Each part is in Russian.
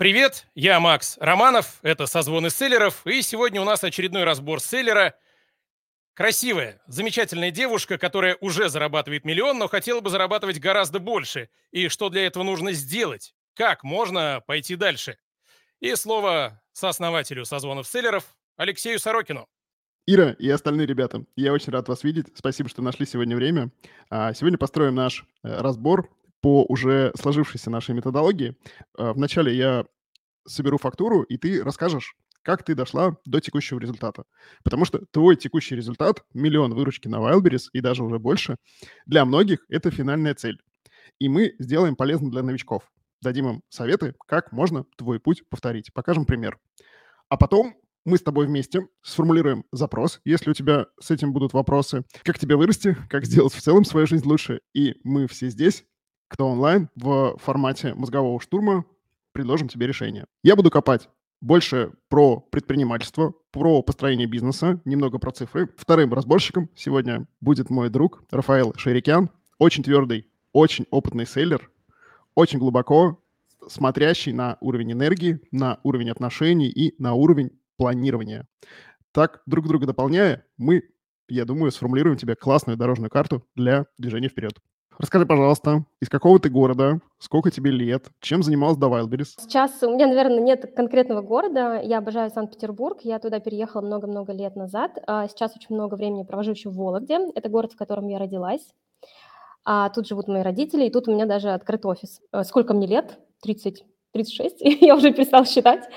Привет, я Макс Романов, это «Созвоны селлеров», и сегодня у нас очередной разбор селлера. Красивая, замечательная девушка, которая уже зарабатывает миллион, но хотела бы зарабатывать гораздо больше. И что для этого нужно сделать? Как можно пойти дальше? И слово сооснователю «Созвонов селлеров» Алексею Сорокину. Ира и остальные ребята, я очень рад вас видеть. Спасибо, что нашли сегодня время. А, сегодня построим наш э, разбор по уже сложившейся нашей методологии. А, вначале я соберу фактуру, и ты расскажешь, как ты дошла до текущего результата. Потому что твой текущий результат, миллион выручки на Wildberries и даже уже больше, для многих это финальная цель. И мы сделаем полезно для новичков. Дадим им советы, как можно твой путь повторить. Покажем пример. А потом мы с тобой вместе сформулируем запрос, если у тебя с этим будут вопросы, как тебе вырасти, как сделать в целом свою жизнь лучше. И мы все здесь кто онлайн, в формате мозгового штурма предложим тебе решение. Я буду копать больше про предпринимательство, про построение бизнеса, немного про цифры. Вторым разборщиком сегодня будет мой друг Рафаэл Шерикян, очень твердый, очень опытный сейлер, очень глубоко смотрящий на уровень энергии, на уровень отношений и на уровень планирования. Так, друг друга дополняя, мы, я думаю, сформулируем тебе классную дорожную карту для движения вперед. Расскажи, пожалуйста, из какого ты города, сколько тебе лет, чем занималась до Wildberries? Сейчас у меня, наверное, нет конкретного города. Я обожаю Санкт-Петербург. Я туда переехала много-много лет назад. А сейчас очень много времени провожу еще в Вологде. Это город, в котором я родилась. А тут живут мои родители, и тут у меня даже открыт офис. Э, сколько мне лет? 30, 36, я уже перестала считать,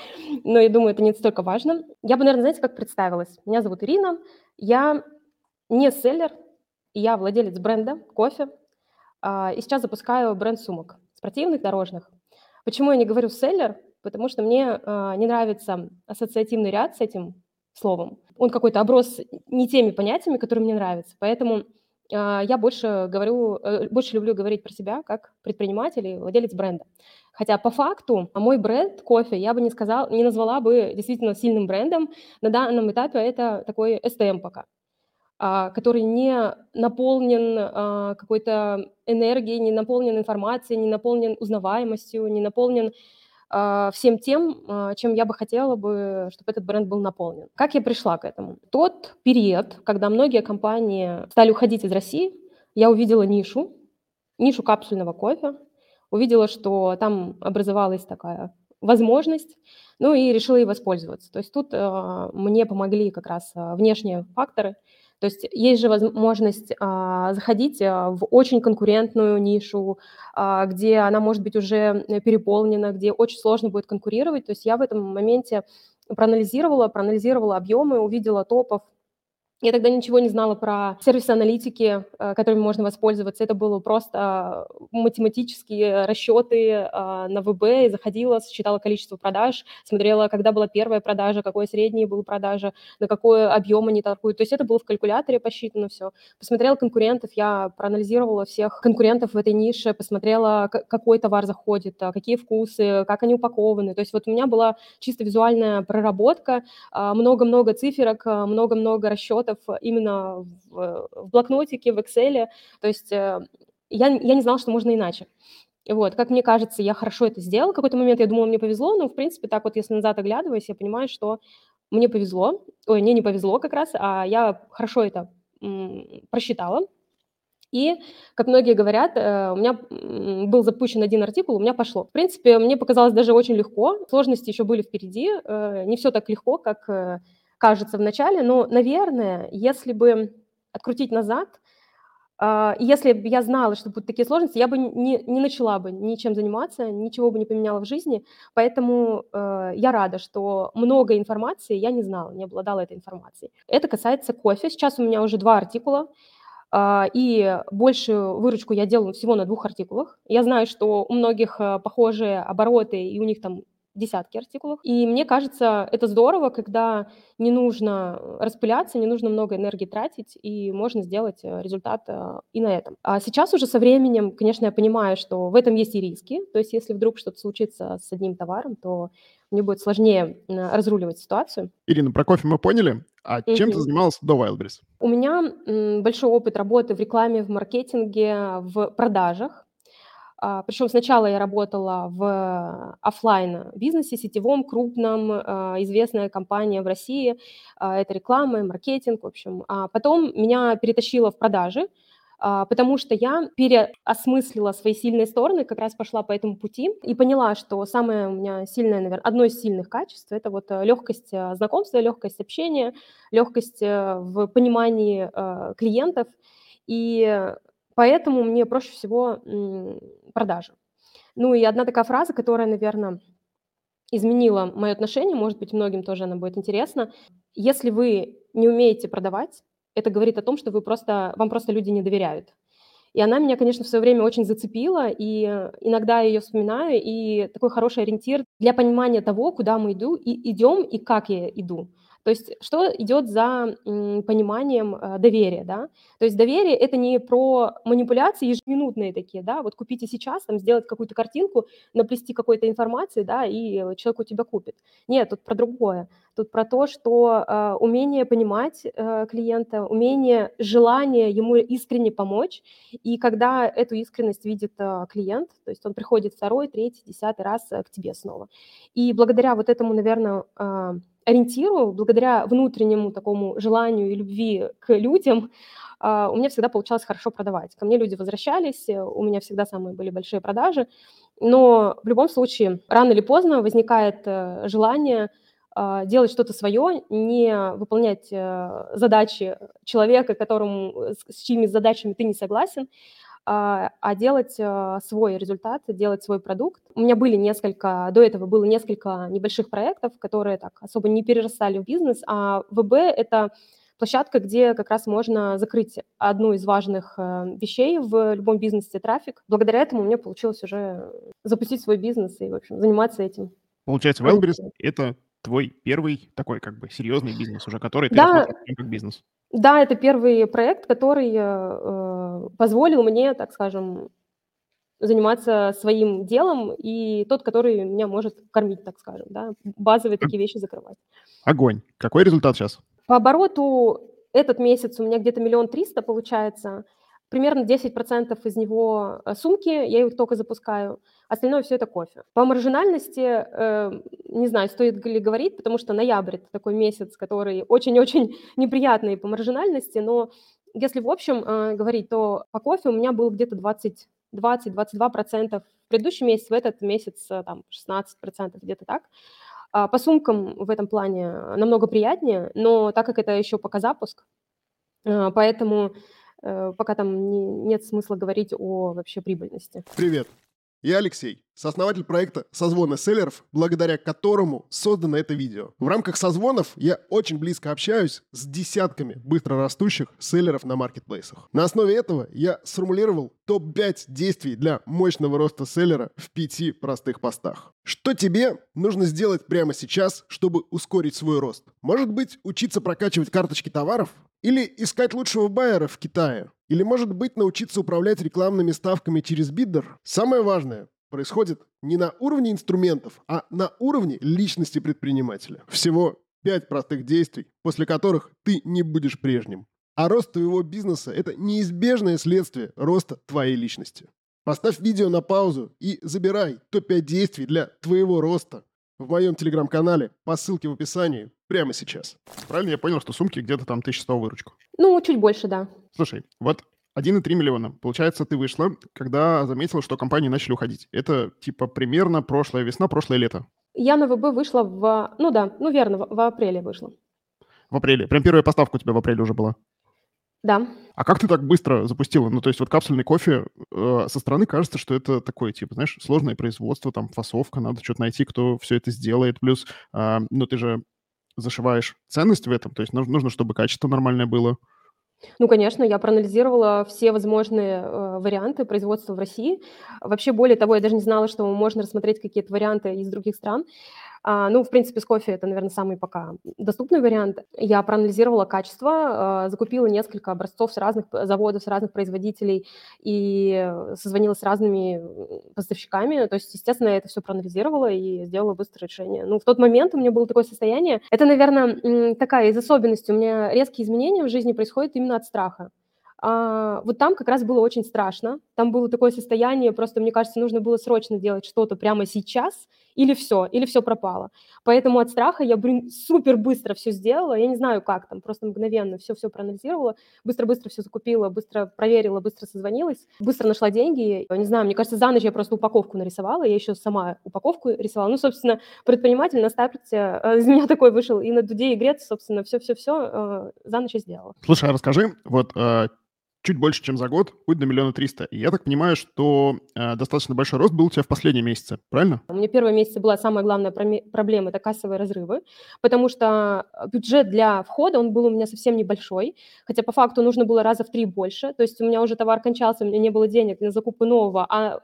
но я думаю, это не столько важно. Я бы, наверное, знаете, как представилась. Меня зовут Ирина, я не селлер, я владелец бренда кофе, а, и сейчас запускаю бренд сумок спортивных, дорожных. Почему я не говорю селлер? Потому что мне а, не нравится ассоциативный ряд с этим словом. Он какой-то оброс не теми понятиями, которые мне нравятся. Поэтому а, я больше говорю, э, больше люблю говорить про себя как предприниматель и владелец бренда. Хотя по факту мой бренд кофе я бы не сказала, не назвала бы действительно сильным брендом. На данном этапе это такой STM пока. А, который не наполнен а, какой-то энергией, не наполнен информацией, не наполнен узнаваемостью, не наполнен а, всем тем, чем я бы хотела бы, чтобы этот бренд был наполнен. Как я пришла к этому? Тот период, когда многие компании стали уходить из России, я увидела нишу, нишу капсульного кофе, увидела, что там образовалась такая возможность, ну и решила ей воспользоваться. То есть тут мне помогли как раз внешние факторы – то есть есть же возможность а, заходить а, в очень конкурентную нишу, а, где она может быть уже э, переполнена, где очень сложно будет конкурировать. То есть я в этом моменте проанализировала, проанализировала объемы, увидела топов я тогда ничего не знала про сервисы аналитики, э, которыми можно воспользоваться. Это было просто математические расчеты э, на ВБ. И заходила, считала количество продаж, смотрела, когда была первая продажа, какой средний был продажа, на какой объем они торгуют. То есть это было в калькуляторе посчитано все. Посмотрела конкурентов, я проанализировала всех конкурентов в этой нише, посмотрела, какой товар заходит, какие вкусы, как они упакованы. То есть вот у меня была чисто визуальная проработка, много-много циферок, много-много расчетов, документов именно в, в блокнотике, в Excel. То есть э, я, я не знала, что можно иначе. Вот, как мне кажется, я хорошо это сделала. В какой-то момент я думала, мне повезло, но, в принципе, так вот, если назад оглядываюсь, я понимаю, что мне повезло. Ой, мне не повезло как раз, а я хорошо это просчитала. И, как многие говорят, э, у меня был запущен один артикул, у меня пошло. В принципе, мне показалось даже очень легко. Сложности еще были впереди. Э, не все так легко, как кажется в начале, но, наверное, если бы открутить назад, э, если бы я знала, что будут такие сложности, я бы не, не начала бы ничем заниматься, ничего бы не поменяла в жизни. Поэтому э, я рада, что много информации я не знала, не обладала этой информацией. Это касается кофе. Сейчас у меня уже два артикула. Uh, и большую выручку я делаю всего на двух артикулах. Я знаю, что у многих uh, похожие обороты, и у них там десятки артикулов. И мне кажется, это здорово, когда не нужно распыляться, не нужно много энергии тратить, и можно сделать э, результат э, и на этом. А сейчас уже со временем, конечно, я понимаю, что в этом есть и риски. То есть если вдруг что-то случится с одним товаром, то мне будет сложнее разруливать ситуацию. Ирина, про кофе мы поняли. А угу. чем ты занималась до Wildberries? У меня большой опыт работы в рекламе, в маркетинге, в продажах. А, причем сначала я работала в офлайн бизнесе сетевом, крупном, а, известная компания в России. А, это реклама, маркетинг, в общем. А потом меня перетащило в продажи, потому что я переосмыслила свои сильные стороны, как раз пошла по этому пути и поняла, что самое у меня сильное, наверное, одно из сильных качеств – это вот э, легкость э, знакомства, легкость общения, легкость э, в понимании клиентов. И Поэтому мне проще всего продажи. Ну и одна такая фраза, которая, наверное, изменила мое отношение, может быть, многим тоже она будет интересна. Если вы не умеете продавать, это говорит о том, что вы просто, вам просто люди не доверяют. И она меня, конечно, в свое время очень зацепила, и иногда я ее вспоминаю, и такой хороший ориентир для понимания того, куда мы иду, и идем, и как я иду. То есть что идет за пониманием э, доверия, да? То есть доверие– это не про манипуляции ежеминутные такие, да, вот купите сейчас, там, сделать какую-то картинку, наплести какой-то информации, да, и человек у тебя купит. Нет, тут про другое. Тут про то, что э, умение понимать э, клиента, умение, желание ему искренне помочь, и когда эту искренность видит э, клиент, то есть он приходит второй, третий, десятый раз э, к тебе снова. И благодаря вот этому, наверное, э, ориентиру, благодаря внутреннему такому желанию и любви к людям, а, у меня всегда получалось хорошо продавать. Ко мне люди возвращались, э, у меня всегда самые были большие продажи, но в любом случае рано или поздно возникает э, желание а, делать что-то свое, не выполнять э, задачи человека, которому, с чьими задачами ты не согласен, а, а делать а, свой результат, делать свой продукт. У меня были несколько, до этого было несколько небольших проектов, которые так особо не перерастали в бизнес, а ВБ – это площадка, где как раз можно закрыть одну из важных э, вещей в любом бизнесе – трафик. Благодаря этому у меня получилось уже запустить свой бизнес и, в общем, заниматься этим. Получается, Wellberis – это твой первый такой как бы серьезный бизнес уже, который ты да, как бизнес. Да, это первый проект, который э, позволил мне, так скажем, заниматься своим делом и тот, который меня может кормить, так скажем, да, базовые такие вещи закрывать. Огонь. Какой результат сейчас? По обороту этот месяц у меня где-то миллион триста получается примерно 10% из него э, сумки, я их только запускаю, остальное все это кофе. По маржинальности, э, не знаю, стоит ли говорить, потому что ноябрь – это такой месяц, который очень-очень неприятный по маржинальности, но если в общем э, говорить, то по кофе у меня было где-то 20 20-22% в предыдущий месяц, в этот месяц э, там 16% где-то так. А по сумкам в этом плане намного приятнее, но так как это еще пока запуск, э, поэтому пока там не, нет смысла говорить о вообще прибыльности. Привет, я Алексей, сооснователь проекта «Созвоны селлеров», благодаря которому создано это видео. В рамках созвонов я очень близко общаюсь с десятками быстрорастущих селлеров на маркетплейсах. На основе этого я сформулировал топ-5 действий для мощного роста селлера в пяти простых постах. Что тебе нужно сделать прямо сейчас, чтобы ускорить свой рост? Может быть, учиться прокачивать карточки товаров? Или искать лучшего байера в Китае? Или, может быть, научиться управлять рекламными ставками через биддер? Самое важное происходит не на уровне инструментов, а на уровне личности предпринимателя. Всего пять простых действий, после которых ты не будешь прежним. А рост твоего бизнеса – это неизбежное следствие роста твоей личности. Поставь видео на паузу и забирай топ-5 действий для твоего роста в моем телеграм-канале по ссылке в описании прямо сейчас. Правильно я понял, что сумки где-то там 1100 выручку? Ну, чуть больше, да. Слушай, вот 1,3 миллиона. Получается, ты вышла, когда заметила, что компании начали уходить. Это типа примерно прошлая весна, прошлое лето. Я на ВБ вышла в... Ну да, ну верно, в, в апреле вышла. В апреле. Прям первая поставка у тебя в апреле уже была? Да. А как ты так быстро запустила? Ну, то есть вот капсульный кофе э, со стороны кажется, что это такое, типа, знаешь, сложное производство, там, фасовка, надо что-то найти, кто все это сделает. Плюс, э, ну, ты же зашиваешь ценность в этом, то есть нужно, нужно чтобы качество нормальное было. Ну, конечно, я проанализировала все возможные э, варианты производства в России. Вообще, более того, я даже не знала, что можно рассмотреть какие-то варианты из других стран. А, ну, в принципе, с кофе это, наверное, самый пока доступный вариант. Я проанализировала качество, а, закупила несколько образцов с разных заводов, с разных производителей и созвонилась с разными поставщиками. То есть, естественно, я это все проанализировала и сделала быстрое решение. Ну, в тот момент у меня было такое состояние. Это, наверное, такая из особенностей. У меня резкие изменения в жизни происходят именно от страха. а, вот там как раз было очень страшно. Там было такое состояние, просто, мне кажется, нужно было срочно делать что-то прямо сейчас, или все, или все пропало. Поэтому от страха я, супер быстро все сделала. Я не знаю, как там, просто мгновенно все-все проанализировала, быстро-быстро все закупила, быстро проверила, быстро созвонилась, быстро нашла деньги. Не знаю, мне кажется, за ночь я просто упаковку нарисовала, я еще сама упаковку рисовала. Ну, собственно, предприниматель на старте э, из меня такой вышел и на дуде, и грец, собственно, все-все-все э, за ночь я сделала. Слушай, а расскажи, вот э, чуть больше, чем за год, путь до миллиона триста. И я так понимаю, что э, достаточно большой рост был у тебя в последние месяцы, правильно? У меня первые месяцы была самая главная проблема – это кассовые разрывы, потому что бюджет для входа, он был у меня совсем небольшой, хотя по факту нужно было раза в три больше, то есть у меня уже товар кончался, у меня не было денег на закупку нового, а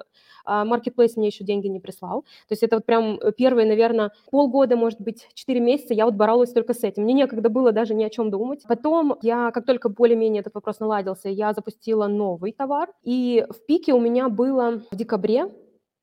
а Marketplace мне еще деньги не прислал. То есть это вот прям э, первые, наверное, полгода, может быть, 4 месяца я вот боролась только с этим. Мне некогда было даже ни о чем думать. Потом я, как только более-менее этот вопрос наладился, я запустила новый товар. И в пике у меня было в декабре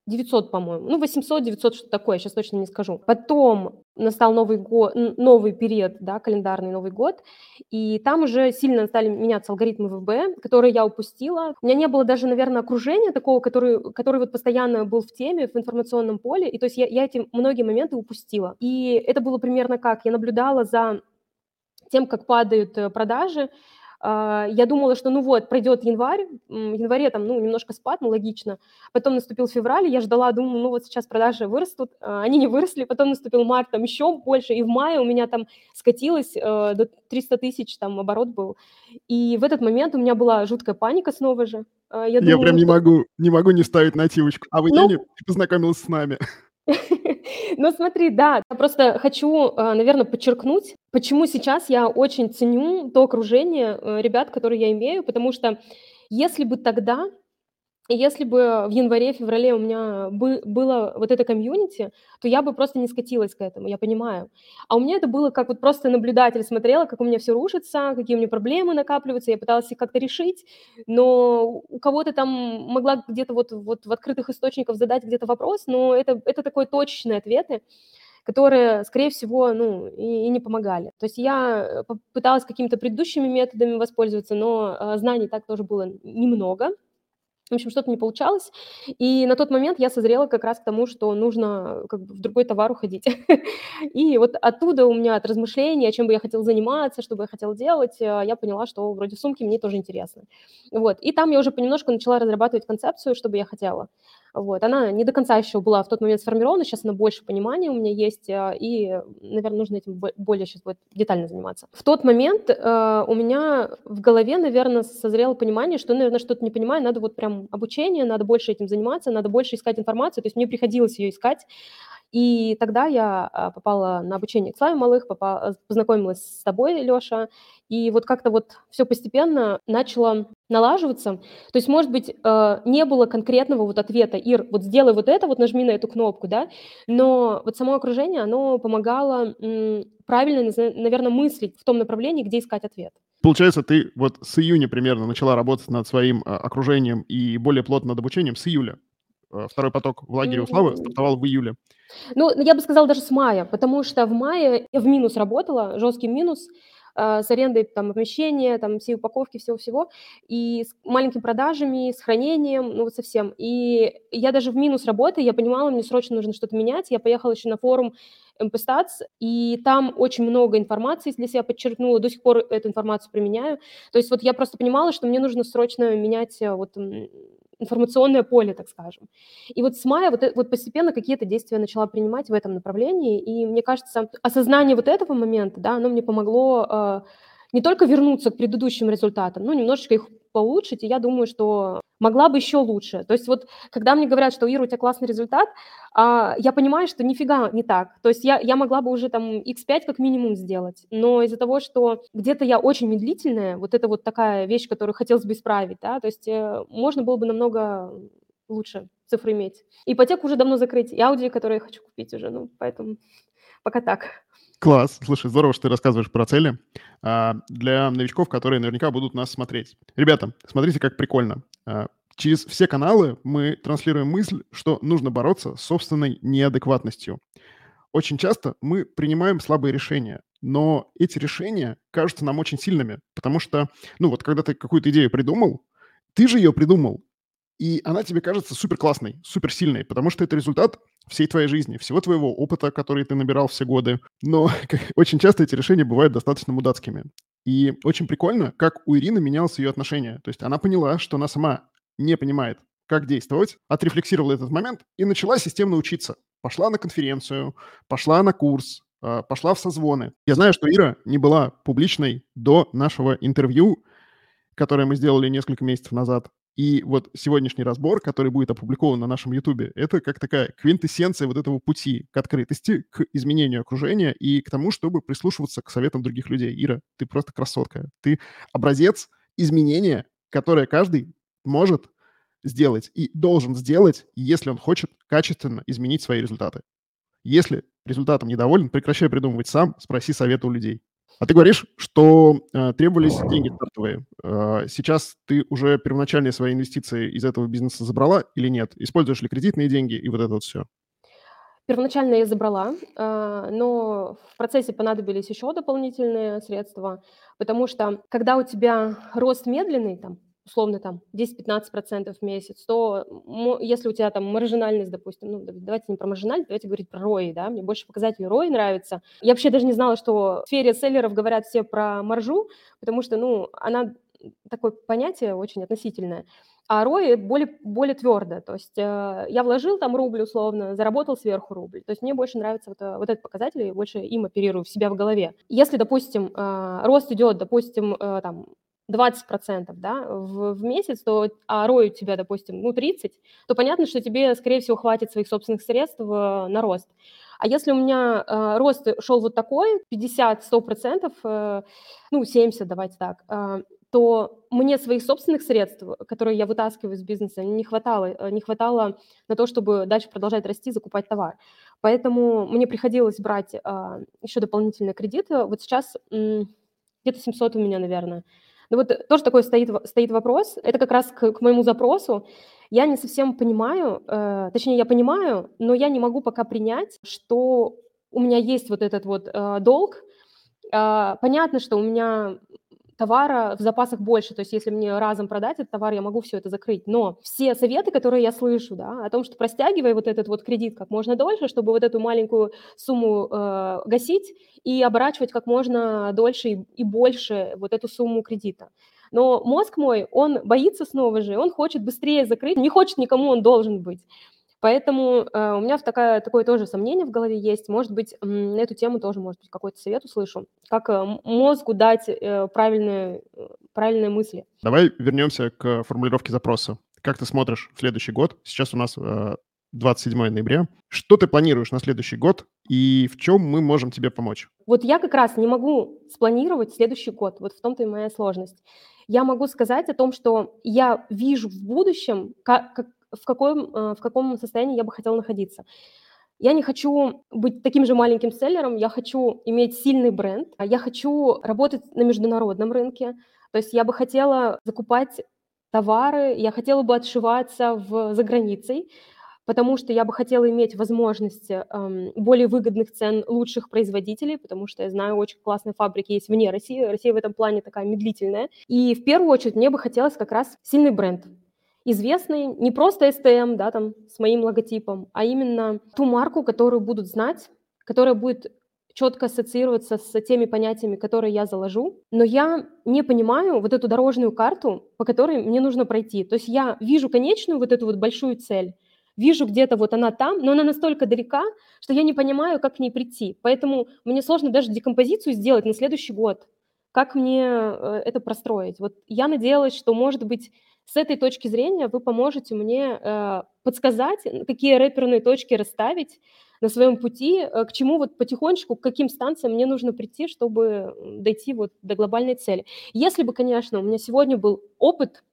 900, по-моему. Ну, 800, 900, что-то такое, сейчас точно не скажу. Потом настал Новый год, новый период, да, календарный Новый год, и там уже сильно стали меняться алгоритмы ВБ, которые я упустила. У меня не было даже, наверное, окружения такого, который, который вот постоянно был в теме, в информационном поле, и то есть я, я эти многие моменты упустила. И это было примерно как? Я наблюдала за тем, как падают э, продажи, я думала, что ну вот, пройдет январь, в январе там, ну, немножко спад, ну, логично. Потом наступил февраль, я ждала, думаю, ну вот сейчас продажи вырастут, а, они не выросли, потом наступил март, там еще больше, и в мае у меня там скатилось э, до 300 тысяч, там оборот был. И в этот момент у меня была жуткая паника снова же. А, я, я прям не что... могу, не могу не ставить нативочку. А вы ну... не познакомилась с нами. Ну, смотри, да, я просто хочу, а, наверное, подчеркнуть, почему сейчас я очень ценю то окружение э, ребят, которые я имею, потому что если бы тогда если бы в январе-феврале у меня бы, было вот это комьюнити, то я бы просто не скатилась к этому, я понимаю. А у меня это было как вот просто наблюдатель смотрела, как у меня все рушится, какие у меня проблемы накапливаются, я пыталась их как-то решить, но у кого-то там могла где-то вот, вот в открытых источниках задать где-то вопрос, но это, это такой точечные ответы, которые, скорее всего, ну, и, и не помогали. То есть я пыталась какими-то предыдущими методами воспользоваться, но э, знаний так тоже было немного, в общем, что-то не получалось. И на тот момент я созрела как раз к тому, что нужно как бы в другой товар уходить. И вот оттуда у меня от размышлений, о чем бы я хотела заниматься, что бы я хотела делать, э, я поняла, что вроде сумки мне тоже интересно. Вот. И там я уже понемножку начала разрабатывать концепцию, что бы я хотела. Вот. Она не до конца еще была в тот момент сформирована, сейчас она больше понимания у меня есть, э, и, наверное, нужно этим более сейчас будет детально заниматься. В тот момент э, у меня в голове, наверное, созрело понимание, что, наверное, что-то не понимаю, надо вот прям обучение, надо больше этим заниматься, надо больше искать информацию, то есть мне приходилось ее искать, и тогда я а, попала на обучение к Славе Малых, попала, познакомилась с тобой, Леша, и вот как-то вот все постепенно начало налаживаться. То есть, может быть, э, не было конкретного вот ответа, Ир, вот сделай вот это, вот нажми на эту кнопку, да, но вот само окружение, оно помогало правильно, наверное, мыслить в том направлении, где искать ответ. Получается, ты вот с июня примерно начала работать над своим а, окружением и более плотно над обучением с июля. Э, второй поток в лагере у Славы стартовал в июле. Ну, я бы сказала даже с мая, потому что в мае я в минус работала, жесткий минус, э, с арендой там помещения, там все упаковки, всего-всего, и с маленькими продажами, с хранением, ну вот совсем. И я даже в минус работы, я понимала, мне срочно нужно что-то менять. Я поехала еще на форум МПСТАЦ, и там очень много информации, если я подчеркнула, до сих пор эту информацию применяю. То есть вот я просто понимала, что мне нужно срочно менять э, вот информационное поле, так скажем. И вот с мая вот, э, вот постепенно какие-то действия начала принимать в этом направлении, и мне кажется, осознание вот этого момента, да, оно мне помогло э, не только вернуться к предыдущим результатам, но немножечко их улучшить, и я думаю, что могла бы еще лучше. То есть вот когда мне говорят, что, Ира, у тебя классный результат, а, я понимаю, что нифига не так. То есть я, я могла бы уже там x5 как минимум сделать, но из-за того, что где-то я очень медлительная, вот это вот такая вещь, которую хотелось бы исправить, да, то есть э, можно было бы намного лучше цифры иметь. Ипотеку уже давно закрыть, и Audi, которые я хочу купить уже, ну, поэтому пока так. Класс. Слушай, здорово, что ты рассказываешь про цели а, для новичков, которые наверняка будут нас смотреть. Ребята, смотрите, как прикольно. А, через все каналы мы транслируем мысль, что нужно бороться с собственной неадекватностью. Очень часто мы принимаем слабые решения, но эти решения кажутся нам очень сильными, потому что, ну вот когда ты какую-то идею придумал, ты же ее придумал, и она тебе кажется супер классной, супер сильной, потому что это результат всей твоей жизни, всего твоего опыта, который ты набирал все годы. Но очень часто эти решения бывают достаточно мудацкими. И очень прикольно, как у Ирины менялось ее отношение. То есть она поняла, что она сама не понимает, как действовать, отрефлексировала этот момент и начала системно учиться. Пошла на конференцию, пошла на курс, а, пошла в созвоны. Я знаю, что Ира не была публичной до нашего интервью, которое мы сделали несколько месяцев назад. И вот сегодняшний разбор, который будет опубликован на нашем Ютубе, это как такая квинтэссенция вот этого пути к открытости, к изменению окружения и к тому, чтобы прислушиваться к советам других людей. Ира, ты просто красотка. Ты образец изменения, которое каждый может сделать и должен сделать, если он хочет качественно изменить свои результаты. Если результатом недоволен, прекращай придумывать сам, спроси совета у людей. А ты говоришь, что э, требовались деньги стартовые. Э, сейчас ты уже первоначальные свои инвестиции из этого бизнеса забрала или нет? Используешь ли кредитные деньги и вот это вот все? Первоначально я забрала, э, но в процессе понадобились еще дополнительные средства, потому что когда у тебя рост медленный, там, условно там 10-15% в месяц, то если у тебя там маржинальность, допустим, ну давайте не про маржинальность, давайте говорить про ROI, да, мне больше показатель ROI нравится. Я вообще даже не знала, что в сфере селлеров говорят все про маржу, потому что, ну, она такое понятие очень относительное. А ROI более, более твердо. То есть э, я вложил там рубль условно, заработал сверху рубль. То есть мне больше нравится вот, э, вот этот показатель, и больше им оперирую в себя в голове. Если, допустим, э, рост идет, допустим, э, там 20% да, в, в месяц, то, а ROI у тебя, допустим, ну, 30, то понятно, что тебе, скорее всего, хватит своих собственных средств э, на рост. А если у меня э, рост шел вот такой, 50-100%, э, ну, 70, давайте так, э, то мне своих собственных средств, которые я вытаскиваю из бизнеса, не хватало, э, не хватало на то, чтобы дальше продолжать расти, закупать товар. Поэтому мне приходилось брать э, еще дополнительные кредиты. Вот сейчас э, где-то 700 у меня, наверное. Ну вот тоже такой стоит, стоит вопрос, это как раз к, к моему запросу. Я не совсем понимаю, э, точнее, я понимаю, но я не могу пока принять, что у меня есть вот этот вот э, долг. Э, понятно, что у меня товара в запасах больше, то есть если мне разом продать этот товар, я могу все это закрыть. Но все советы, которые я слышу, да, о том, что простягивай вот этот вот кредит как можно дольше, чтобы вот эту маленькую сумму э, гасить и оборачивать как можно дольше и, и больше вот эту сумму кредита. Но мозг мой, он боится снова же, он хочет быстрее закрыть, не хочет никому он должен быть. Поэтому э, у меня такая, такое тоже сомнение в голове есть. Может быть, на эту тему тоже, может быть, какой-то совет услышу. Как э, мозгу дать э, правильные, э, правильные мысли. Давай вернемся к формулировке запроса. Как ты смотришь в следующий год? Сейчас у нас э, 27 ноября. Что ты планируешь на следующий год и в чем мы можем тебе помочь? Вот я как раз не могу спланировать следующий год. Вот в том-то и моя сложность. Я могу сказать о том, что я вижу в будущем, как, как, в, каком, э, в каком состоянии я бы хотела находиться. Я не хочу быть таким же маленьким селлером, я хочу иметь сильный бренд, я хочу работать на международном рынке, то есть я бы хотела закупать товары, я хотела бы отшиваться в, за границей, потому что я бы хотела иметь возможность эм, более выгодных цен лучших производителей, потому что я знаю, очень классные фабрики есть вне России, Россия в этом плане такая медлительная. И в первую очередь мне бы хотелось как раз сильный бренд, известный, не просто STM, да, там, с моим логотипом, а именно ту марку, которую будут знать, которая будет четко ассоциироваться с теми понятиями, которые я заложу, но я не понимаю вот эту дорожную карту, по которой мне нужно пройти. То есть я вижу конечную вот эту вот большую цель, вижу где-то вот она там, но она настолько далека, что я не понимаю, как к ней прийти. Поэтому мне сложно даже декомпозицию сделать на следующий год. Как мне э, это простроить? Вот я надеялась, что, может быть, с этой точки зрения вы поможете мне э, подсказать, какие рэперные точки расставить на своем пути, э, к чему вот потихонечку, к каким станциям мне нужно прийти, чтобы дойти вот до глобальной цели. Если бы, конечно, у меня сегодня был опыт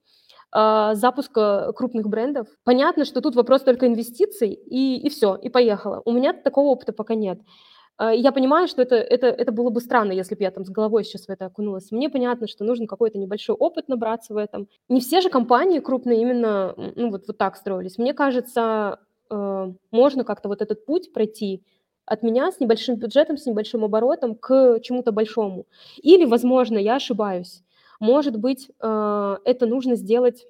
э, запуска крупных брендов, понятно, что тут вопрос только инвестиций, и, и все, и поехала. У меня такого опыта пока нет. А, я понимаю, что это, это, это было бы странно, если бы я там с головой сейчас в это окунулась. Мне понятно, что нужно какой-то небольшой опыт набраться в этом. Не все же компании крупные именно ну, вот, вот так строились. Мне кажется, э, можно как-то вот этот путь пройти от меня с небольшим бюджетом, с небольшим оборотом к чему-то большому. Или, возможно, я ошибаюсь. Может быть, э, это нужно сделать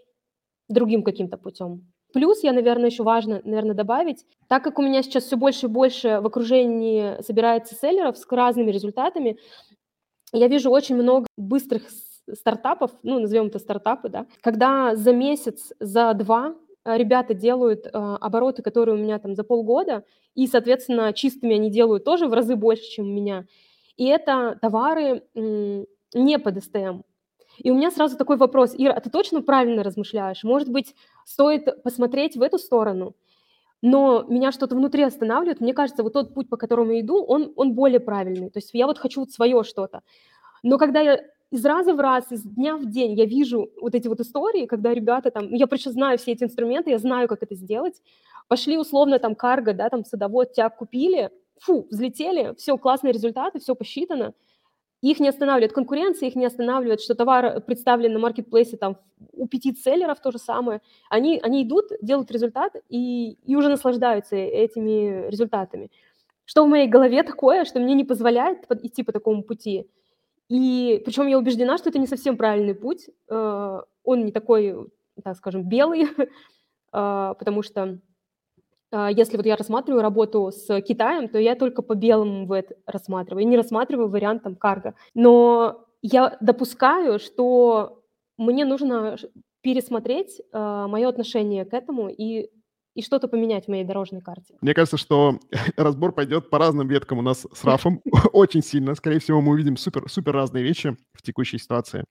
другим каким-то путем. Плюс я, наверное, еще важно, наверное, добавить, так как у меня сейчас все больше и больше в окружении собирается селлеров с разными результатами, я вижу очень много быстрых стартапов, ну, назовем это стартапы, да, когда за месяц, за два э, ребята делают э, обороты, которые у меня там за полгода, и, соответственно, чистыми они делают тоже в разы больше, чем у меня. И это товары м, не под СТМ. И у меня сразу такой вопрос, Ира, а ты точно правильно размышляешь? Может быть, стоит посмотреть в эту сторону? Но меня что-то внутри останавливает. Мне кажется, вот тот путь, по которому я иду, он, он более правильный. То есть я вот хочу вот свое что-то. Но когда я из раза в раз, из дня в день я вижу вот эти вот истории, когда ребята там, я просто знаю все эти инструменты, я знаю, как это сделать, пошли условно там карго, да, там садовод, тебя купили, фу, взлетели, все, классные результаты, все посчитано, их не останавливает конкуренция, их не останавливает, что товар представлен на маркетплейсе там у пяти селлеров то же самое. Они, они идут, делают результат и, и уже наслаждаются этими результатами. Что в моей голове такое, что мне не позволяет идти по такому пути. И причем я убеждена, что это не совсем правильный путь. Э, он не такой, так скажем, белый, а, потому что если вот я рассматриваю работу с Китаем, то я только по белому ВЭД рассматриваю, я не рассматриваю вариант там карго. Но я допускаю, что мне нужно пересмотреть э, а, мое отношение к этому и и что-то поменять в моей дорожной карте. Мне кажется, что разбор пойдет по разным веткам у нас с Рафом очень сильно. Скорее всего, мы увидим супер, супер разные вещи в текущей ситуации.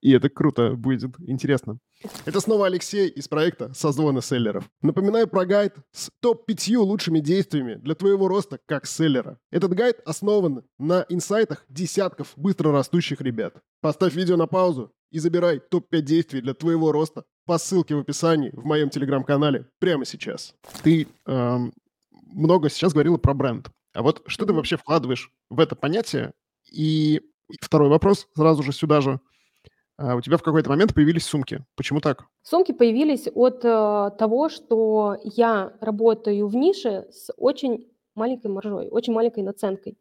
И это круто, будет интересно. Это снова Алексей из проекта «Созвоны селлеров». Напоминаю про гайд с топ-5 лучшими действиями для твоего роста как селлера. Этот гайд основан на инсайтах десятков быстро растущих ребят. Поставь видео на паузу и забирай топ-5 действий для твоего роста по ссылке в описании в моем телеграм-канале прямо сейчас. Ты эм, много сейчас говорила про бренд. А вот что ты вообще вкладываешь в это понятие? И второй вопрос сразу же сюда же – у тебя в какой-то момент появились сумки. Почему так? Сумки появились от э, того, что я работаю в нише с очень маленькой маржой, очень маленькой наценкой.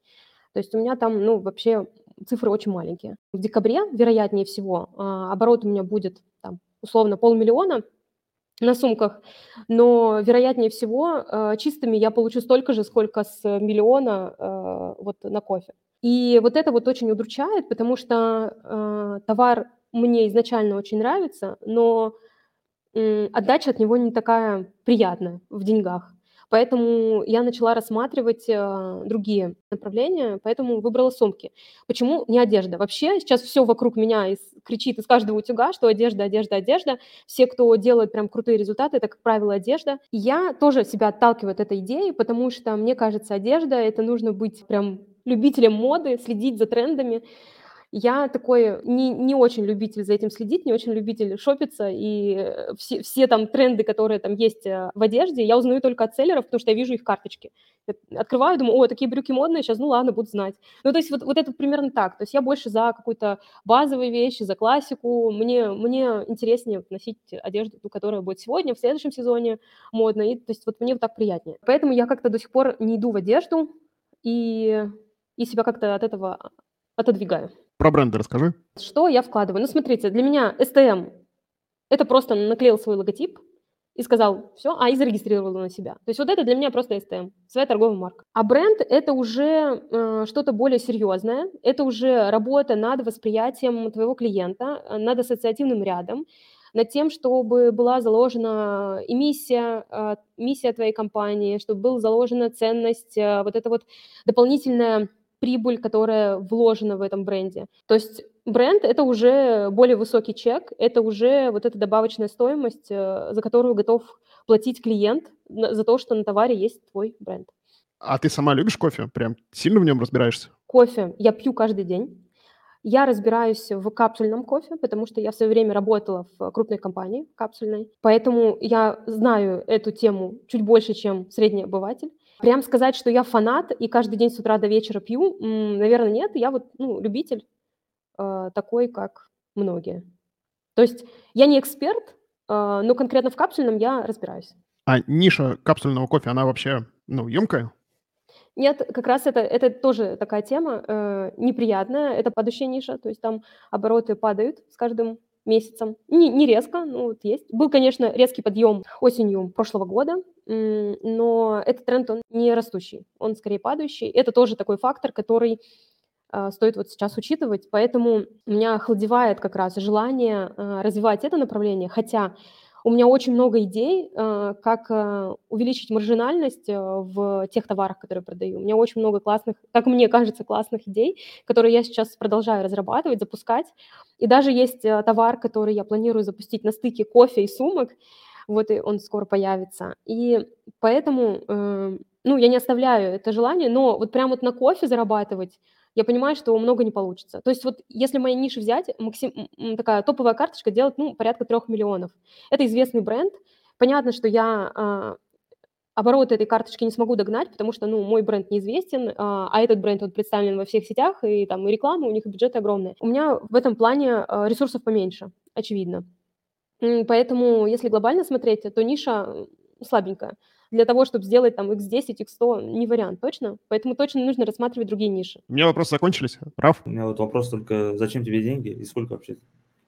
То есть у меня там, ну, вообще цифры очень маленькие. В декабре, вероятнее всего, э, оборот у меня будет там условно полмиллиона на сумках, но вероятнее всего э, чистыми я получу столько же, сколько с миллиона э, вот на кофе. И вот это вот очень удручает, потому что товар мне изначально очень нравится, но отдача от него не такая приятная в деньгах. Поэтому я начала рассматривать э, другие направления, поэтому выбрала сумки. Почему не одежда? Вообще сейчас все вокруг меня из, кричит из каждого утюга, что одежда, одежда, одежда. Все, кто делает прям крутые результаты, это, как правило, одежда. И я тоже себя отталкиваю от этой идеи, потому что мне кажется, одежда — это нужно быть прям любителем моды, следить за трендами. Я такой не, не очень любитель за этим следить, не очень любитель шопиться, и э, все, все там тренды, которые там есть э, в одежде, я узнаю только от селлеров, потому что я вижу их карточки. Открываю, думаю, о, такие брюки модные, сейчас, ну ладно, буду знать. Ну, то есть вот, вот это примерно так. То есть я больше за какую-то базовые вещи, за классику. Мне, мне интереснее носить одежду, которая будет сегодня, в следующем сезоне модно. И, то есть вот мне вот так приятнее. Поэтому я как-то до сих пор не иду в одежду и, и себя как-то от этого отодвигаю. Про бренды расскажи. Что я вкладываю? Ну, смотрите, для меня STM – это просто наклеил свой логотип и сказал все, а и зарегистрировал на себя. То есть вот это для меня просто STM, своя торговая марка. А бренд – это уже э, что-то более серьезное, это уже работа над восприятием твоего клиента, э, над ассоциативным рядом, над тем, чтобы была заложена и миссия, э, миссия твоей компании, чтобы была заложена ценность, э, вот это вот дополнительная прибыль, которая вложена в этом бренде. То есть бренд – это уже более высокий чек, это уже вот эта добавочная стоимость, э, за которую готов платить клиент за то, что на товаре есть твой бренд. А ты сама любишь кофе? Прям сильно в нем разбираешься? Кофе я пью каждый день. Я разбираюсь в капсульном кофе, потому что я в свое время работала в крупной компании капсульной, поэтому я знаю эту тему чуть больше, чем средний обыватель. Прям сказать, что я фанат и каждый день с утра до вечера пью, наверное, нет. Я вот ну, любитель э, такой, как многие. То есть я не эксперт, э, но конкретно в капсульном я разбираюсь. А ниша капсульного кофе, она вообще, ну, емкая? Нет, как раз это это тоже такая тема, э, неприятная. Это падающая ниша, то есть там обороты падают с каждым месяцем. Не не резко, но вот есть. Был, конечно, резкий подъем осенью прошлого года, но этот тренд, он не растущий, он скорее падающий. Это тоже такой фактор, который, а, стоит вот сейчас учитывать. Поэтому меня охладевает как раз желание, а, развивать это направление, хотя у меня очень много идей, э, как э, увеличить маржинальность э, в тех товарах, которые продаю. У меня очень много классных, как мне кажется, классных идей, которые я сейчас продолжаю разрабатывать, запускать. И даже есть товар, который я планирую запустить на стыке кофе и сумок. Вот и он скоро появится. И поэтому, ну, я не оставляю это желание, но вот прям вот на кофе зарабатывать я понимаю, что много не получится. То есть вот если мои ниши взять, максим, такая топовая карточка делает, ну, порядка трех миллионов. Это известный бренд. Понятно, что я а, обороты этой карточки не смогу догнать, потому что, ну, мой бренд неизвестен, а, а этот бренд вот представлен во всех сетях, и там и реклама, у них бюджеты огромные. У меня в этом плане а, ресурсов поменьше, очевидно. Поэтому, если глобально смотреть, то ниша слабенькая для того, чтобы сделать там X10, X100, не вариант, точно? Поэтому точно нужно рассматривать другие ниши. У меня вопросы закончились. Раф? У меня вот вопрос только, зачем тебе деньги и сколько вообще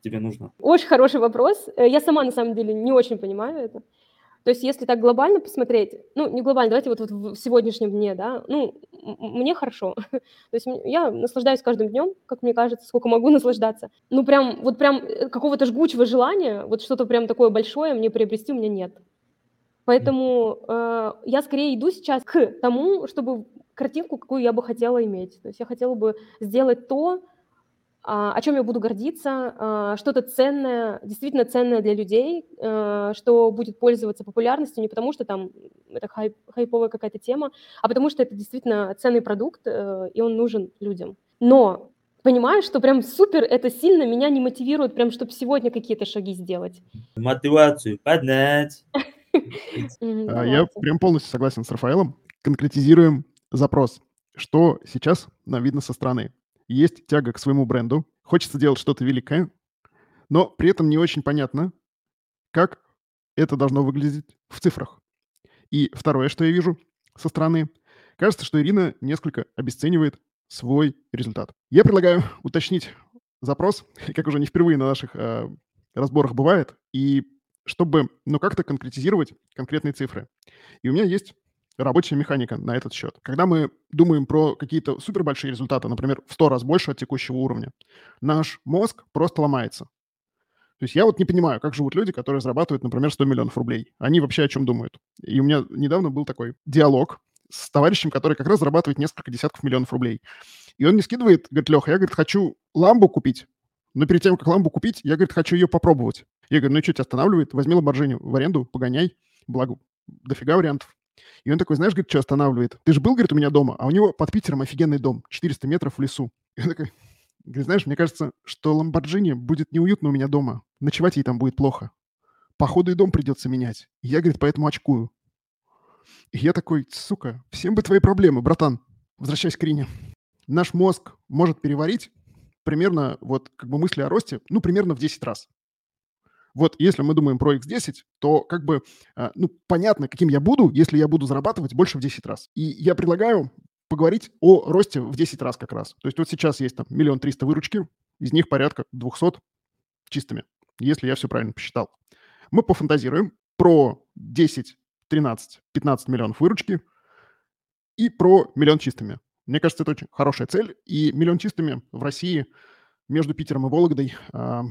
тебе нужно? Очень хороший вопрос. Э, я сама, на самом деле, не очень понимаю это. То есть если так глобально посмотреть, ну, не глобально, давайте вот, вот в сегодняшнем дне, да, ну, мне хорошо. То есть я наслаждаюсь каждым днем, как мне кажется, сколько могу наслаждаться. Ну, прям, вот прям э, какого-то жгучего желания, вот что-то прям такое большое мне приобрести у меня нет. Поэтому, э, я скорее иду сейчас к тому, чтобы картинку, какую я бы хотела иметь. То есть я хотела бы сделать то, а, о чем я буду гордиться, а, что-то ценное, действительно ценное для людей, э, что будет пользоваться популярностью не потому, что там это хайп хайповая какая-то тема, а потому что это действительно ценный продукт, э, и он нужен людям. Но понимаю, что прям супер это сильно меня не мотивирует, прям чтобы сегодня какие-то шаги сделать. Мотивацию поднять. А, я прям полностью согласен с Рафаэлом. Конкретизируем запрос. Что сейчас нам видно со стороны? Есть тяга к своему бренду, хочется делать что-то великое, но при этом не очень понятно, как это должно выглядеть в цифрах. И второе, что я вижу со стороны, кажется, что Ирина несколько обесценивает свой результат. Я предлагаю уточнить запрос, как уже не впервые на наших э, разборах бывает, и чтобы, ну, как-то конкретизировать конкретные цифры. И у меня есть рабочая механика на этот счет. Когда мы думаем про какие-то супербольшие результаты, например, в 100 раз больше от текущего уровня, наш мозг просто ломается. То есть я вот не понимаю, как живут люди, которые зарабатывают, например, 100 миллионов рублей. Они вообще о чем думают? И у меня недавно был такой диалог с товарищем, который как раз зарабатывает несколько десятков миллионов рублей. И он не скидывает, говорит, Леха, я, говорит, хочу ламбу купить, но перед тем, как ламбу купить, я, говорит, хочу ее попробовать. Я говорю, ну и что тебя останавливает? Возьми Ламборджини в аренду, погоняй. Благо, дофига вариантов. И он такой, знаешь, говорит, что останавливает? Ты же был, говорит, у меня дома, а у него под Питером офигенный дом, 400 метров в лесу. И он такой, говорит, знаешь, мне кажется, что Ламборджини будет неуютно у меня дома. Ночевать ей там будет плохо. Походу и дом придется менять. И я, говорит, поэтому очкую. И я такой, сука, всем бы твои проблемы, братан. Возвращаясь к Рине. Наш мозг может переварить примерно вот как бы мысли о росте, ну, примерно в 10 раз. Вот если мы думаем про X10, то как бы, а, ну, понятно, каким я буду, если я буду зарабатывать больше в 10 раз. И я предлагаю поговорить о росте в 10 раз как раз. То есть вот сейчас есть там миллион триста выручки, из них порядка 200 чистыми, если я все правильно посчитал. Мы пофантазируем про 10, 13, 15 миллионов выручки и про миллион чистыми. Мне кажется, это очень хорошая цель. И миллион чистыми в России между Питером и Вологдой а,